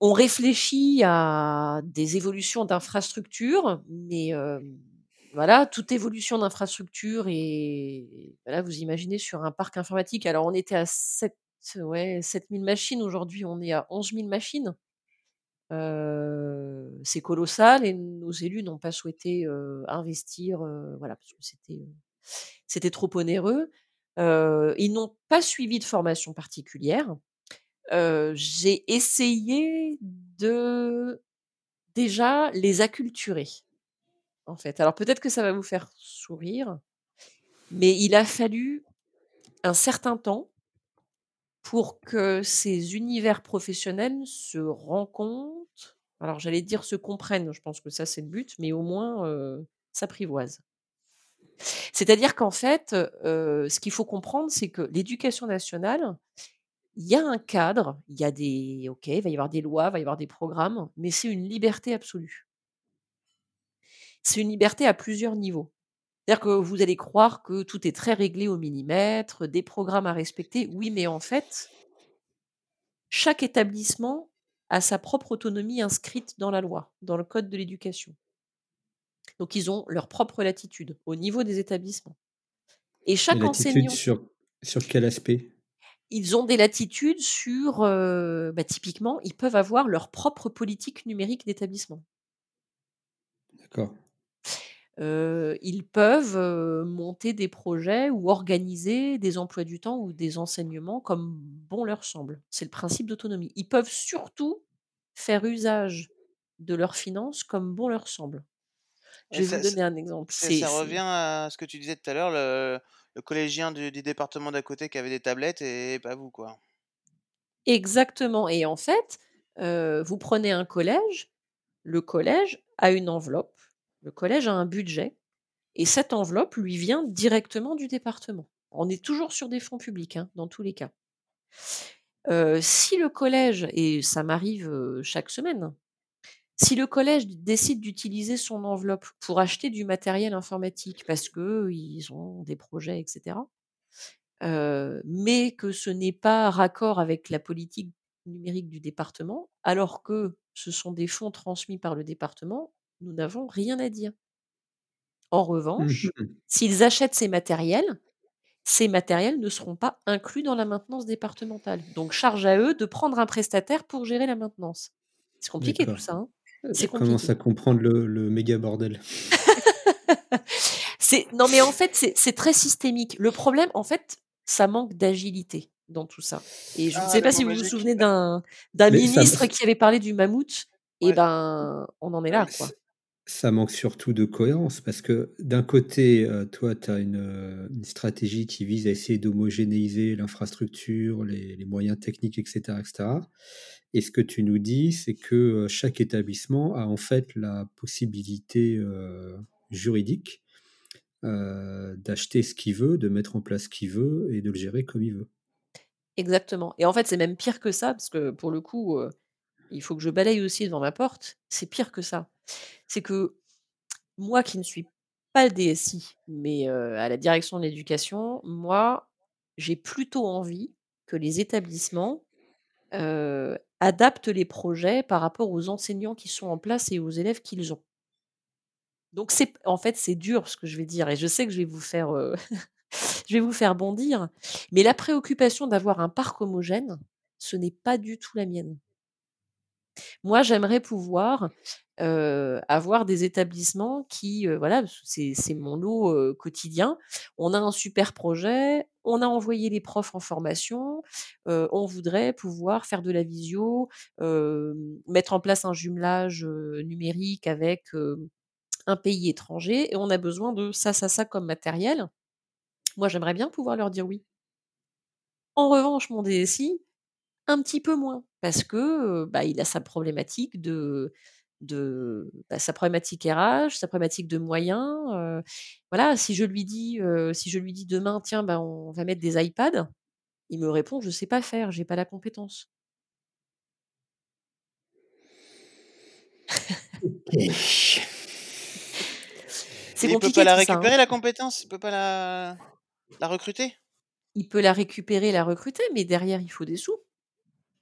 On réfléchit à des évolutions d'infrastructures, mais voilà, toute évolution d'infrastructure et voilà, vous imaginez sur un parc informatique, alors on était à 7 ouais, 7 machines, aujourd'hui on est à 11 000 machines c'est colossal et nos élus n'ont pas souhaité, investir, voilà, parce que c'était, c'était trop onéreux. ils n'ont pas suivi de formation particulière. j'ai essayé de déjà les acculturer, en fait. Alors peut-être que ça va vous faire sourire, mais il a fallu un certain temps pour que ces univers professionnels se rencontrent, alors j'allais dire se comprennent, je pense que ça c'est le but, mais au moins s'apprivoisent. C'est-à-dire qu'en fait, ce qu'il faut comprendre, c'est que l'éducation nationale, il y a un cadre, il y a des, ok, il va y avoir des lois, il va y avoir des programmes, mais c'est une liberté absolue. C'est une liberté à plusieurs niveaux. C'est-à-dire que vous allez croire que tout est très réglé au millimètre, des programmes à respecter. Oui, mais en fait, chaque établissement a sa propre autonomie inscrite dans la loi, dans le code de l'éducation. Donc ils ont leur propre latitude au niveau des établissements. Et chaque enseignant. Sur, sur quel aspect? Ils ont des latitudes sur. Euh, bah, typiquement, ils peuvent avoir leur propre politique numérique d'établissement. D'accord ils peuvent, monter des projets ou organiser des emplois du temps ou des enseignements comme bon leur semble. C'est le principe d'autonomie. Ils peuvent surtout faire usage de leurs finances comme bon leur semble. Je vais vous donner un exemple. ça revient à ce que tu disais tout à l'heure, le collégien du département d'à côté qui avait des tablettes et pas vous, quoi. Exactement et en fait, vous prenez un collège, le collège a une enveloppe, le collège a un budget et cette enveloppe lui vient directement du département. On est toujours sur des fonds publics, hein, dans tous les cas. Heu, si le collège et ça m'arrive, heu, chaque semaine, si le collège décide d'utiliser son enveloppe pour acheter du matériel informatique parce qu'ils ont des projets et cetera, heu, mais que ce n'est pas raccord avec la politique numérique du département, alors que ce sont des fonds transmis par le département, nous n'avons rien à dire. En revanche, Mmh s'ils achètent ces matériels, ces matériels ne seront pas inclus dans la maintenance départementale. Donc charge à eux de prendre un prestataire pour gérer la maintenance. C'est compliqué tout ça, hein? C'est je commence à comprendre le le méga bordel. Non mais en fait, c'est très systémique. Le problème, en fait, ça manque d'agilité dans tout ça et je ne Ah, sais pas si vous vous souvenez d'un ça ministre qui avait parlé du mammouth et Ouais. ben, on en est Ah là, quoi. Ça manque surtout de cohérence parce que d'un côté, heu, toi, tu as une, heu, une stratégie qui vise à essayer d'homogénéiser l'infrastructure, les moyens techniques et cetera et ce que tu nous dis, c'est que, heu, chaque établissement a en fait la possibilité, juridique, d'acheter ce qu'il veut, de mettre en place ce qu'il veut et de le gérer comme il veut. Exactement et en fait, c'est même pire que ça parce que pour le coup, il faut que je balaye aussi devant ma porte. C'est pire que ça. C'est que moi qui ne suis pas le DSI, mais à la direction de l'éducation, moi, j'ai plutôt envie que les établissements, adaptent les projets par rapport aux enseignants qui sont en place et aux élèves qu'ils ont. Donc c'est en fait, c'est dur ce que je vais dire et je sais que je vais vous faire bondir, mais la préoccupation d'avoir un parc homogène, ce n'est pas du tout la mienne. Moi, j'aimerais pouvoir, avoir des établissements qui, voilà, c'est mon lot, quotidien. On a un super projet, on a envoyé les profs en formation, on voudrait pouvoir faire de la visio, mettre en place un jumelage, numérique avec, un pays étranger et on a besoin de ça, ça, ça comme matériel. Moi, j'aimerais bien pouvoir leur dire oui. En revanche, mon DSI, un petit peu moins, parce que, bah, il a sa problématique de de bah, sa problématique RH, sa problématique de moyens, voilà, si je lui dis, si je lui dis demain: «Tiens, bah, on va mettre des iPads», il me répond: «Je sais pas faire, j'ai pas la compétence». C'est il peut pas la ça, hein. récupérer la compétence? Il peut pas la la recruter? Il peut la récupérer, la recruter, mais derrière, il faut des sous.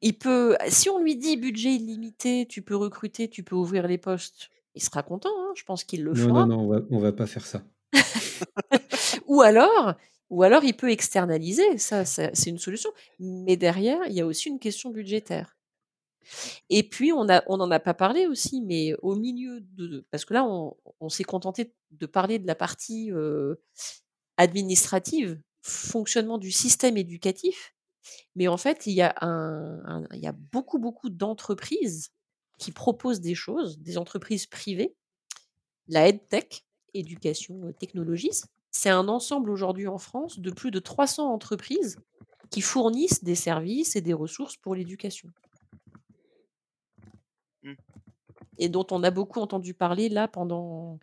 Il peut si on lui dit: «Budget illimité, tu peux recruter, tu peux ouvrir les postes», il sera content, hein, je pense qu'il le Non, non, fera. non, on va on va pas faire ça. Ou alors ou alors il peut externaliser, ça ça c'est une solution, mais derrière, il y a aussi une question budgétaire. Et puis on a on n'en a pas parlé aussi, mais au milieu de parce que là on on s'est contenté de parler de la partie, administrative, fonctionnement du système éducatif, mais en fait il y a un un il y a beaucoup, beaucoup d'entreprises qui proposent des choses, des entreprises privées. La EdTech, éducation, heu, technologies, c'est un ensemble aujourd'hui en France de plus de 300 entreprises qui fournissent des services et des ressources pour l'éducation. Mmh. Et dont on a beaucoup entendu parler là pendant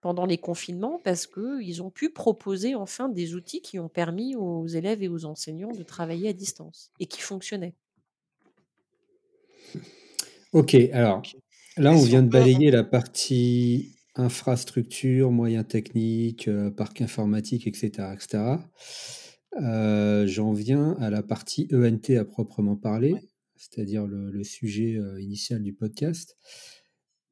pendant les confinements parce qu'ils ont pu proposer enfin des outils qui ont permis aux élèves et aux enseignants de travailler à distance et qui fonctionnaient. OK, alors là, on vient de balayer la partie infrastructure, moyens techniques, heu, parc informatique et cetera et cetera. Heu, j'en viens à la partie ENT à proprement parler, c'est-à-dire le le sujet, heu, initial du podcast.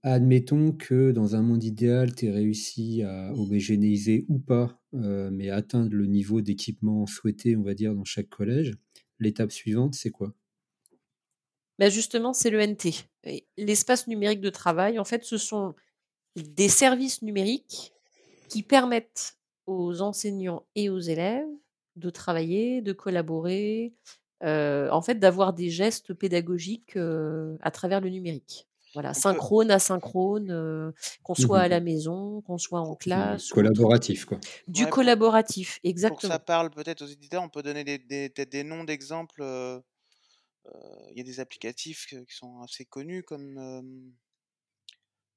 Admettons que dans un monde idéal, tu aies réussi à homogénéiser ou pas, heu, mais atteindre le niveau d'équipement souhaité, on va dire, dans chaque collège. L'étape suivante, c'est quoi? Bah, justement, c'est l'ENT l'espace numérique de travail, en fait, ce sont des services numériques qui permettent aux enseignants et aux élèves de travailler, de collaborer, heu, en fait, d'avoir des gestes pédagogiques, heu, à travers le numérique. Voilà, On peut synchrone, asynchrone, heu, qu'on Mmh soit à la maison, qu'on soit en pour Du classe collaboratif, quoi. Du ouais, pour collaboratif, pour que ça exactement. parle peut-être aux éditeurs, on peut donner des des peut-être des noms d'exemples, heu il y a des applicatifs qui sont assez connus comme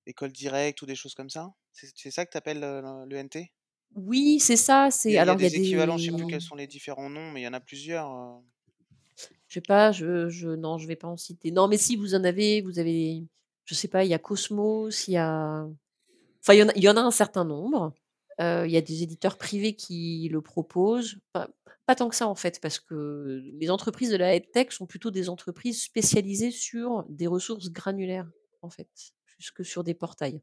École Direct ou des choses comme ça. C'est ça que tu appelles l'ENT Oui, c'est ça. Il y C'est a, il y a alors il y a des équivalents, je sais plus quels sont les différents noms, mais il y en a plusieurs. euh. Je sais pas, je je non, je vais pas en citer. Non, mais si vous en avez, vous avez je sais pas, il y a Cosmos, il y a enfin il y en a un certain nombre. Heu, il y a des éditeurs privés qui le proposent. Pas tant que ça en fait, parce que les entreprises de la EdTech sont plutôt des entreprises spécialisées sur des ressources granulaires, en fait, plus que sur des portails.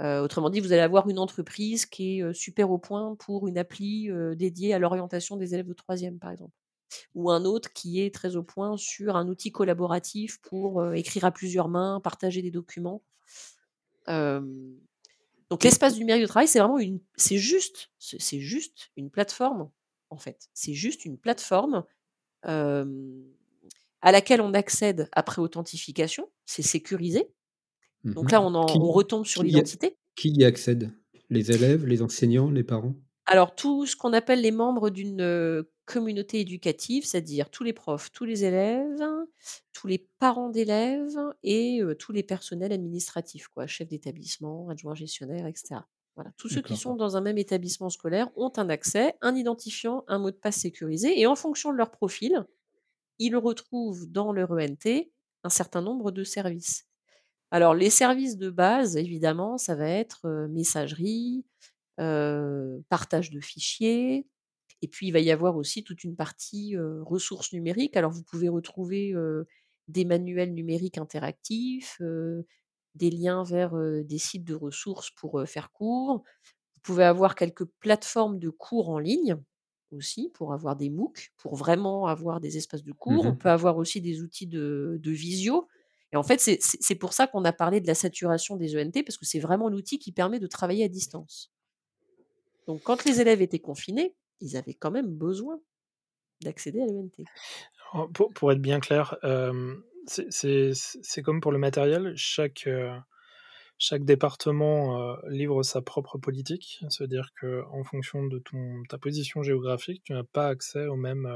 Heu, autrement dit, vous allez avoir une entreprise qui est, heu, super au point pour une appli, dédiée à l'orientation des élèves de troisième, par exemple ou un autre qui est très au point sur un outil collaboratif pour, heu, écrire à plusieurs mains, partager des documents. Donc l'espace numérique de travail, c'est vraiment une c'est juste c'est juste une plateforme, en fait. C'est juste une plateforme, à laquelle on accède après authentification, c'est sécurisé. Donc là, Mhm. on en Qui, on retombe sur l'identité. qui y accède? Les élèves, les enseignants, les parents? Alors, tout ce qu'on appelle les membres d'une, communauté éducative, c'est-à-dire tous les profs, tous les élèves, tous les parents d'élèves et tous les personnels administratifs, quoi, chefs d'établissement, adjoints gestionnaires, et cetera. Voilà, tous ceux qui sont dans un même établissement scolaire ont un accès, un identifiant, un mot de passe sécurisé et en fonction de leur profil, ils retrouvent dans leur ENT un certain nombre de services. Alors les services de base, évidemment, ça va être, messagerie, partage de fichiers et puis il va y avoir aussi toute une partie, ressources numériques. Alors vous pouvez retrouver, des manuels numériques interactifs, des liens vers, des sites de ressources pour, faire cours. Vous pouvez avoir quelques plateformes de cours en ligne aussi pour avoir des MOOC, pour vraiment avoir des espaces de cours. On peut avoir aussi des outils de de visio et en fait, c'est pour ça qu'on a parlé de la saturation des ENT parce que c'est vraiment l'outil qui permet de travailler à distance. Donc quand les élèves étaient confinés, ils avaient quand même besoin d'accéder à l'ENT. Pour, pour être bien clair, euh, c'est- comme pour le matériel, chaque, euh, chaque département euh, livre sa propre politique, c'est-à-dire qu'en fonction de ton, ta position géographique, tu n'as pas accès au même,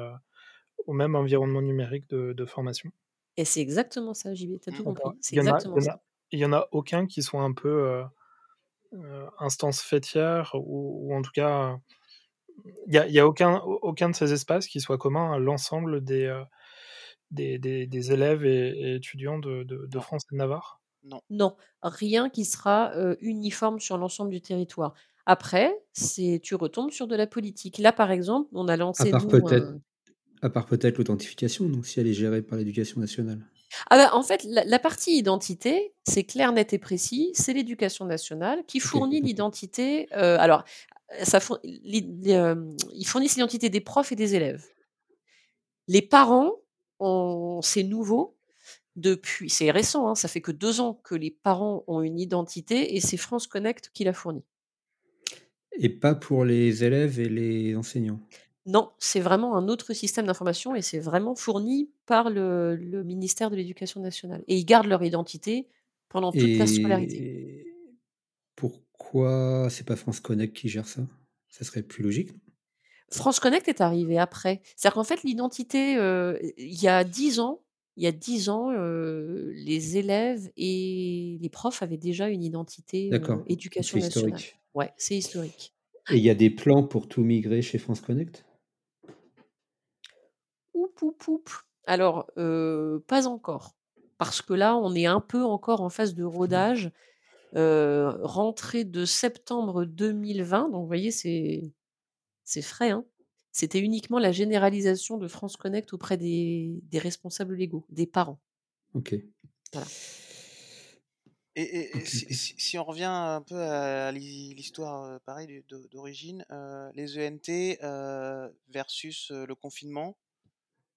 au même environnement numérique de, de formation. Et c'est exactement ça, JB, tu as tout compris. C'est Il y en a, ça. il en aucun qui soit un peu instance fêtière ou, ou en tout cas, il n'y a, y a aucun, aucun de ces espaces qui soit commun à l'ensemble des, euh, des, des, des élèves et, et étudiants de, de, de Non, France et de Navarre? non. Non, rien qui sera euh, uniforme sur l'ensemble du territoire. Après, c'est tu retombes sur de la politique. Là, par exemple, on a À lancé, part nous, peut-être un... à part peut-être l'authentification, donc si elle est gérée par l'éducation nationale. Ah bah, en fait, la, la partie identité, c'est clair, net et précis. C'est l'éducation nationale qui fournit l'identité. euh, alors, ça euh, ils fournissent l'identité des profs et des élèves. Les parents, c'est nouveau. Depuis, c'est récent, hein, ça fait que deux ans que les parents ont une identité et c'est France Connect qui la fournit. Et pas pour les élèves et les enseignants? Non, c'est vraiment un autre système d'information et c'est vraiment fourni par le, le ministère de l'Éducation nationale. Et ils gardent leur identité pendant toute la scolarité. Pourquoi c'est pas France Connect qui gère ça? Ça serait plus logique. France Connect est arrivé après. C'est-à-dire qu'en fait, l'identité, euh, il y a dix ans, il y a dix ans, euh, les élèves et les profs avaient déjà une identité euh, éducation nationale. historique. Ouais, c'est historique. Et il y a des plans pour tout migrer chez France Connect? Oup, oup, oup. Alors, euh, pas encore. Parce que là, on est un peu encore en phase de rodage. Euh, rentrée de septembre 2020, donc vous voyez, c'est c'est frais. Hein. C'était uniquement la généralisation de France Connect auprès des, des responsables légaux, des parents. Ok. Voilà. Et, si, ok. si- si on revient un peu à l'hi- l'histoire pareil d'origine, euh, les ENT euh, versus le confinement,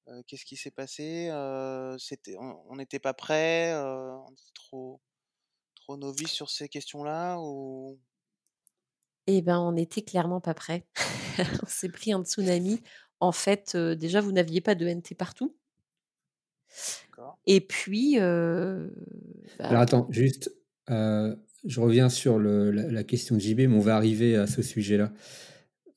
euh, qu'est-ce qui s'est passé? Euh, c'était, on n'était pas prêt, euh, on était trop, trop novice sur ces questions-là ou? Eh ben, on n'était clairement pas prêts. on s'est pris un tsunami. En fait, déjà, vous n'aviez pas de NT partout. Et puis, euh, Alors bah, attends, juste, je reviens sur le- la, la question de JB, mais on va arriver à ce sujet-là.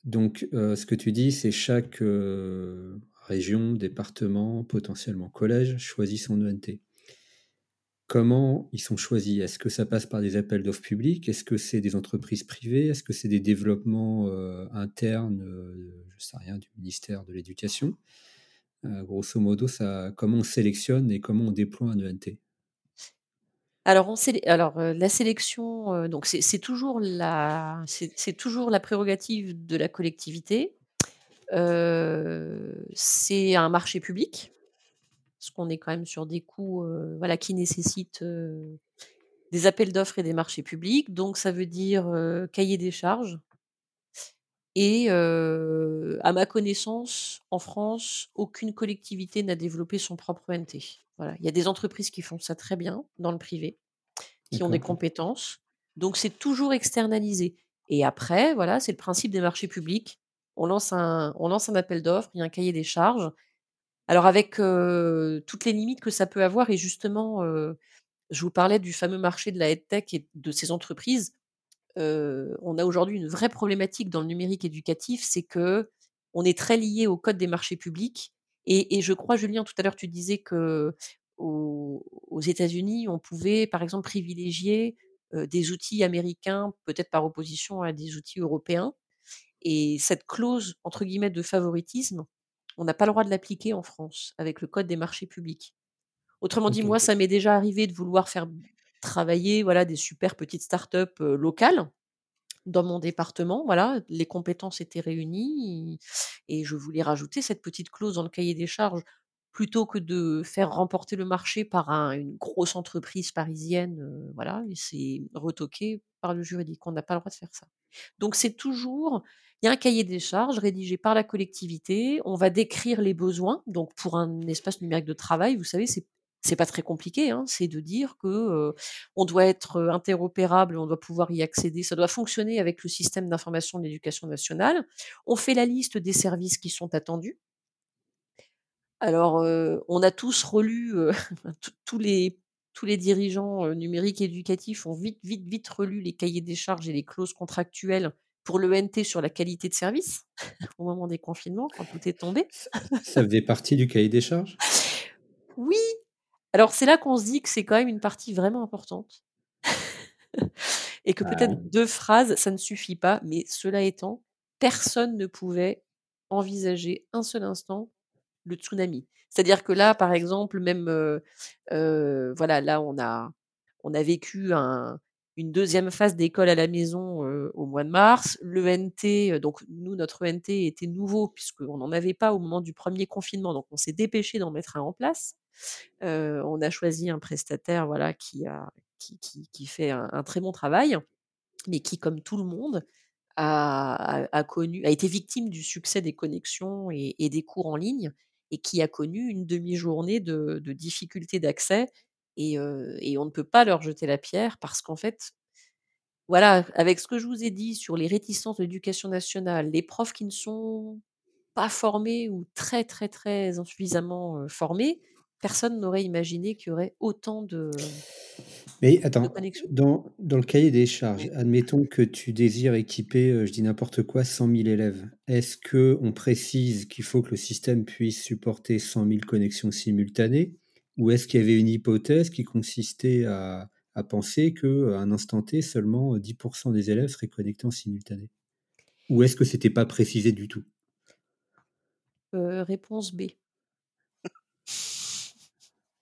Donc, euh, ce que tu dis, c'est chaque euh, région, département, potentiellement collège, choisit son ENT. Comment ils sont choisis? Est-ce que ça passe par des appels d'offres publics? Est-ce que c'est des entreprises privées? Est-ce que c'est des développements euh, internes, euh, je sais rien, du ministère de l'Éducation? Euh, Grosso modo, ça, comment on sélectionne et comment on déploie un ENT alors la sélection, donc c'est toujours la c'est toujours la prérogative de la collectivité. C'est un marché public parce qu'on est quand même sur des coûts euh, voilà, qui nécessitent euh, des appels d'offres et des marchés publics. Donc ça veut dire euh, cahier des charges. Et à ma connaissance, en France, aucune collectivité n'a développé son propre NT. Voilà. Il y a des entreprises qui font ça très bien dans le privé, qui ont des compétences. Donc c'est toujours externalisé. Et après, voilà, c'est le principe des marchés publics. On lance un, appel d'offres, il y a un cahier des charges. Alors avec, toutes les limites que ça peut avoir et justement, je vous parlais du fameux marché de la EdTech et de ces entreprises. on a aujourd'hui une vraie problématique dans le numérique éducatif, c'est que on est très lié au code des marchés publics et je crois Julien, tout à l'heure tu disais qu'aux aux États-Unis, on pouvait par exemple privilégier, des outils américains, peut-être par opposition à des outils européens et cette clause entre guillemets «de favoritisme», on n'a pas le droit de l'appliquer en France avec le code des marchés publics. Autrement dit, moi, ça m'est déjà arrivé de vouloir faire travailler voilà, des super petites startups locales dans mon département. Voilà, les compétences étaient réunies et je voulais rajouter cette petite clause dans le cahier des charges plutôt que de faire remporter le marché par une grosse entreprise parisienne. voilà, et c'est retoqué par le juridique. On n'a pas le droit de faire ça. Donc c'est toujours il y a un cahier des charges rédigé par la collectivité. On va décrire les besoins. Donc, pour un espace numérique de travail, vous savez, c'est c'est pas très compliqué, hein. c'est de dire que on doit être interopérable, on doit pouvoir y accéder, ça doit fonctionner avec le système d'information de l'éducation nationale. On fait la liste des services qui sont attendus. Alors, on a tous relu tous les tous les dirigeants numériques éducatifs ont vite, vite, vite relu les cahiers des charges et les clauses contractuelles pour l'ENT sur la qualité de service au moment des confinements, quand tout est tombé. Ça faisait partie du cahier des charges? Oui Alors c'est là qu'on se dit que c'est quand même une partie vraiment importante. Et que peut-être ah. deux phrases, ça ne suffit pas, mais cela étant, personne ne pouvait envisager un seul instant le tsunami. C'est-à-dire que là, par exemple, même, voilà, là, on a, on a vécu un, une deuxième phase d'école à la maison au mois de mars. L'ENT, donc nous, notre ENT était nouveau puisqu'on n'en avait pas au moment du premier confinement, donc on s'est dépêché d'en mettre un en place. on a choisi un prestataire voilà, qui, qui, qui, fait un, très bon travail, mais qui, comme tout le monde, a, a, connu, a été victime du succès des connexions et, des cours en ligne et qui a connu une demi-journée de, difficultés d'accès et, on ne peut pas leur jeter la pierre parce qu'en fait, voilà, avec ce que je vous ai dit sur les réticences de l'éducation nationale, les profs qui ne sont pas formés ou très, très, très insuffisamment formés, personne n'aurait imaginé qu'il y aurait autant de. Mais attends, dans, dans, le cahier des charges, admettons que tu désires équiper, je dis n'importe quoi, 100 000 élèves. Est-ce qu'on précise qu'il faut que le système puisse supporter 100 000 connexions simultanées ou est-ce qu'il y avait une hypothèse qui consistait à, penser qu'à un instant T, seulement 10% des élèves seraient connectés en simultané? Ou est-ce que c'était pas précisé du tout? Euh, Réponse B.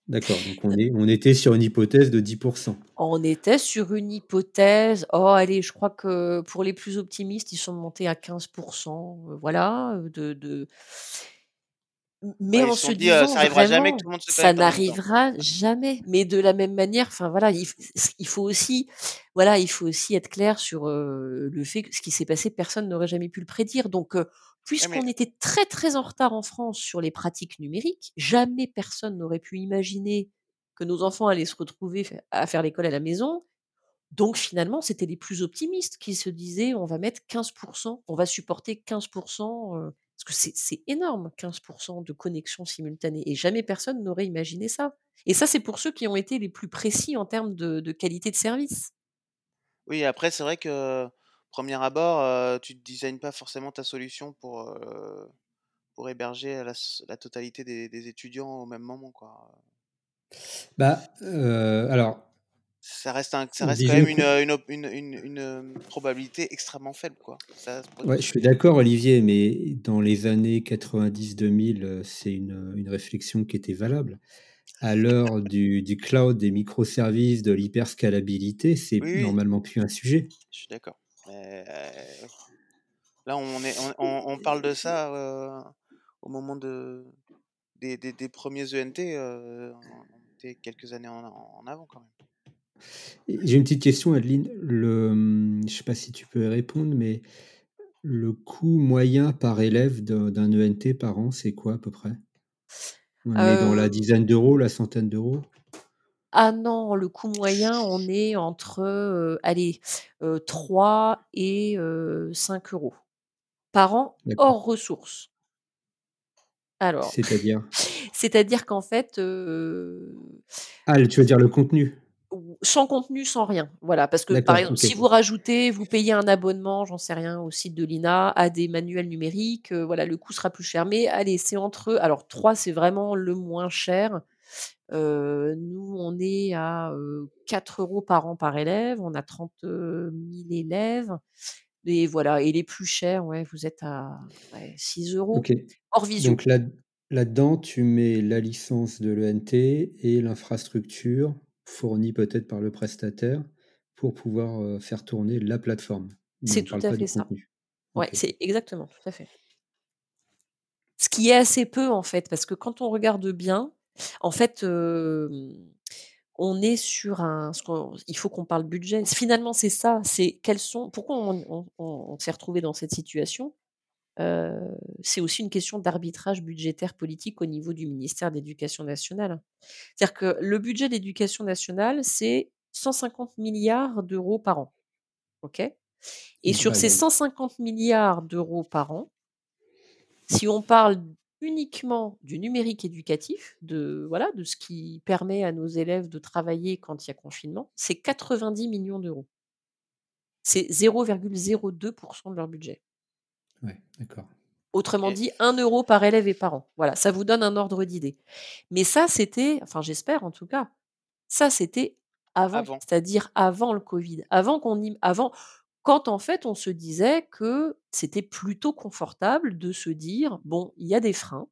D'accord, donc on, est, on était sur une hypothèse de 10%. On était sur une hypothèse, oh allez, je crois que pour les plus optimistes, ils sont montés à 15%, euh, voilà, de, de mais en se disant ça vraiment, jamais que tout le monde se ça n'arrivera jamais. Mais de la même manière, enfin voilà, il, il, faut aussi, voilà, il faut aussi être clair sur le fait que ce qui s'est passé, personne n'aurait jamais pu le prédire. Donc, puisqu'on était très très en retard en France sur les pratiques numériques, jamais personne n'aurait pu imaginer que nos enfants allaient se retrouver à faire l'école à la maison. Donc finalement, c'était les plus optimistes qui se disaient on va mettre 15%, on va supporter 15% parce que c'est énorme, 15% de connexion simultanée. Et jamais personne n'aurait imaginé ça. Et ça, c'est pour ceux qui ont été les plus précis en termes de, qualité de service. Oui, après, c'est vrai que, premier abord, tu ne designes pas forcément ta solution pour, pour héberger la, totalité des, des étudiants au même moment, quoi. Bah, euh, alors, Ça reste, un, ça reste quand même une, probabilité extrêmement faible, quoi. Ça. Ouais, je suis d'accord, Olivier, mais dans les années 90-2000, euh, c'est une, réflexion qui était valable. À l'heure du, du cloud, des microservices, de l'hyperscalabilité, c'est Oui, normalement plus un sujet. Je suis d'accord. Euh, là, on, est, on, on- on parle de ça euh, au moment de, des, des, des premiers ENT. euh, on était quelques années en, en avant, quand même. Et J'ai une petite question, Adeline. Le, hum, je ne sais pas si tu peux répondre, mais le coût moyen par élève d'un ENT par an, c'est quoi à peu près? On est dans la Euh, dizaine d'euros, la centaine d'euros? Ah non, le coût moyen, on est entre, heu, allez, heu, 3 et heu, 5 € par an, hors ressources. Alors, C'est-à-dire? c'est-à-dire qu'en fait, Ah, tu veux dire le contenu? Sans contenu, sans rien. Voilà, parce que, par exemple, si vous rajoutez vous payez un abonnement, j'en sais rien, au site de l'INA, à des manuels numériques, heu, voilà, le coût sera plus cher. Mais allez, c'est entre alors 3, c'est vraiment le moins cher. Heu, nous, on est à, heu, 4 € par an par élève. On a 30 000 élèves et voilà et les plus chers, ouais, vous êtes à, ouais, 6 € Ok. hors visio. Donc là, là-dedans, tu mets la licence de l'ENT et l'infrastructure fournie peut-être par le prestataire pour pouvoir euh, faire tourner la plateforme. C'est tout à fait ça. contenu. Ouais, Ok. c'est exactement, tout à fait. Ce qui est assez peu, en fait, parce que quand on regarde bien, en fait, on est sur un il faut qu'on parle budget. Finalement, c'est ça, c'est quels sont pourquoi on on s'est retrouvé dans cette situation? C'est aussi une question d'arbitrage budgétaire politique au niveau du ministère de l'Éducation nationale. C'est-à-dire que le budget de l'éducation nationale, c'est 150 milliards par an, OK? Et sur ces aïe. 150 milliards par an, si on parle uniquement du numérique éducatif, de voilà, de ce qui permet à nos élèves de travailler quand il y a confinement, c'est 90 millions d'euros. C'est 0,02% de leur budget. Ouais, d'accord. Autrement dit, 1 euro par élève et par an. Voilà, ça vous donne un ordre d'idée. Mais ça, c'était, enfin j'espère en tout cas, ça c'était avant, Avant. c'est-à-dire avant le Covid, avant qu'on y, avant, quand en fait on se disait que c'était plutôt confortable de se dire bon, il y a des freins,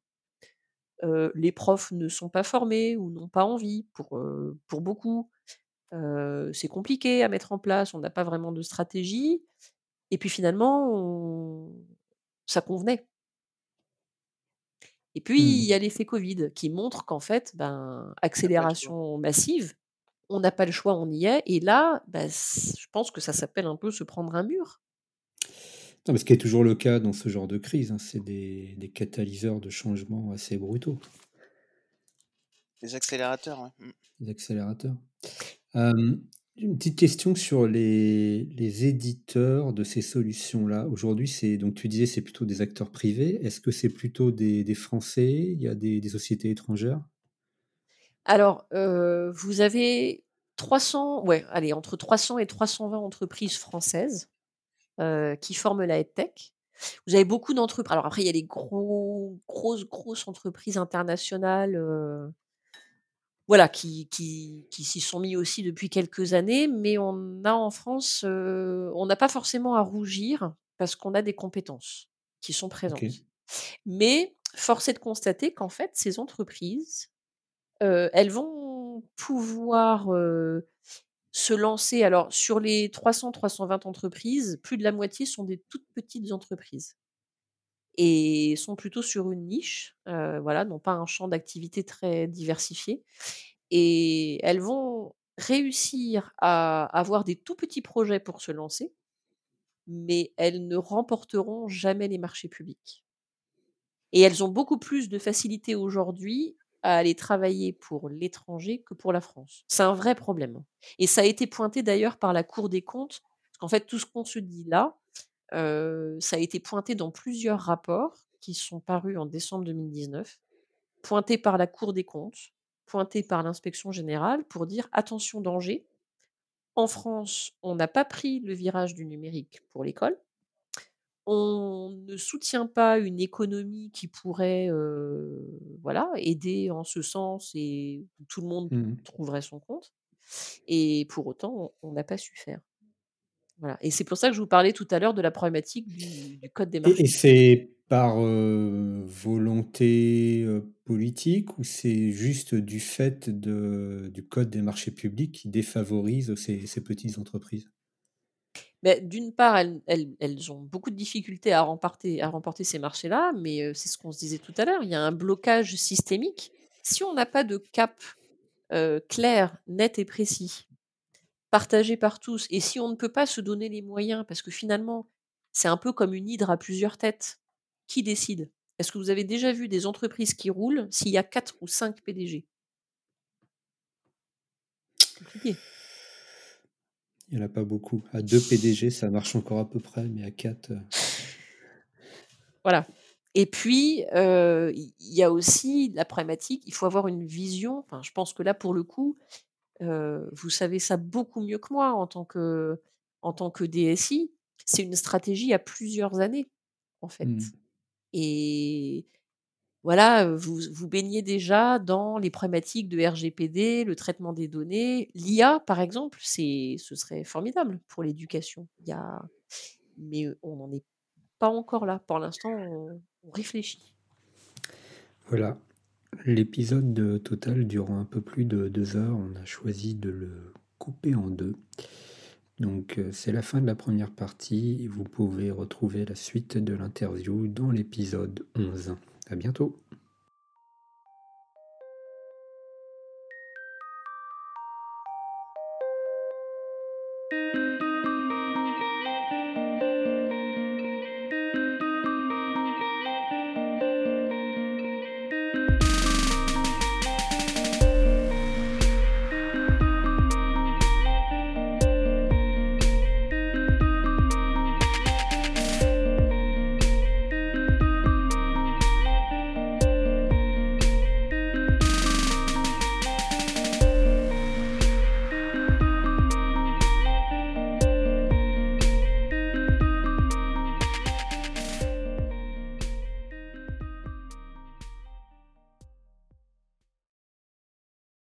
euh, les profs ne sont pas formés ou n'ont pas envie pour euh, pour beaucoup, euh, c'est compliqué à mettre en place, on n'a pas vraiment de stratégie, et puis finalement on- ça convenait. Et puis, il y Hmm. a l'effet Covid qui montre qu'en fait, ben, accélération massive, on n'a pas le choix, on y est. Et là, c- je pense que ça s'appelle un peu se prendre un mur. Non, mais ce qui est toujours le cas dans ce genre de crise, hein, c'est des, des catalyseurs de changement assez brutaux, Les accélérateurs, ouais. Mm. les accélérateurs. Euh, une petite question sur les, les éditeurs de ces solutions-là. Aujourd'hui, c'est donc tu disais c'est plutôt des acteurs privés. Est-ce que c'est plutôt des, Français? Il y a des, sociétés étrangères? Alors, euh, vous avez 300, ouais, allez, entre 300 et 320 entreprises françaises euh, qui forment la EdTech. Vous avez beaucoup d'entreprises. Alors après, il y a les gros, grosses, grosses entreprises internationales. euh, Voilà, qui qui qui s'y sont mis aussi depuis quelques années, mais on a en France, heu, on n'a pas forcément à rougir parce qu'on a des compétences qui sont présentes. Mais force est de constater qu'en fait, ces entreprises, heu, elles vont pouvoir, heu, se lancer. Alors sur les 300-320 entreprises, plus de la moitié sont des toutes petites entreprises et sont plutôt sur une niche, voilà, n'ont pas un champ d'activité très diversifié et elles vont réussir à avoir des tout petits projets pour se lancer, mais elles ne remporteront jamais les marchés publics et elles ont beaucoup plus de facilité aujourd'hui à aller travailler pour l'étranger que pour la France. C'est un vrai problème et ça a été pointé d'ailleurs par la Cour des comptes, parce qu'en fait tout ce qu'on se dit là, Ça a été pointé dans plusieurs rapports qui sont parus en décembre 2019, pointés par la Cour des comptes, pointés par l'inspection générale pour dire: «Attention danger, en France, on n'a pas pris le virage du numérique pour l'école. on ne soutient pas une économie qui pourrait, voilà, aider en ce sens et tout le monde Mmh trouverait son compte et pour autant, on n'a pas su faire. Voilà et c'est pour ça que je vous parlais tout à l'heure de la problématique du du code des Et et marchés. c'est par, heu, volonté, heu, politique ou c'est juste du fait de du code des marchés publics qui défavorise ces ces petites entreprises? Beh, d'une part, elles elles elles ont beaucoup de difficultés à remporter à remporter ces marchés-là, mais heu, c'est ce qu'on se disait tout à l'heure, il y a un blocage systémique. Si on n'a pas de cap, clair, net et précis, partagé par tous et si on ne peut pas se donner les moyens parce que finalement, c'est un peu comme une hydre à plusieurs têtes. Qui décide? Est-ce que vous avez déjà vu des entreprises qui roulent s'il y a 4 ou 5 PDG? Compliqué. Il y en a pas beaucoup. À 2 PDG, ça marche encore à peu près, mais à 4, heu Voilà et puis, heu, il y a aussi la problématique, il faut avoir une vision, enfin, je pense que là, pour le coup, vous savez ça beaucoup mieux que moi en tant que en tant que DSI. C'est une stratégie à plusieurs années, en fait mmh. et voilà, vous vous baignez déjà dans les problématiques de RGPD, le traitement des données. L'IA, par exemple, c'est ce serait formidable pour l'éducation. Il y a mais, on n'en est pas encore là. Pour l'instant, on on réfléchit. Voilà. L'épisode, heu, total dure un peu plus de 2 heures. On a choisi de le couper en 2. Donc, heu, c'est la fin de la première partie. Vous pouvez retrouver la suite de l'interview dans l'épisode 11. À bientôt.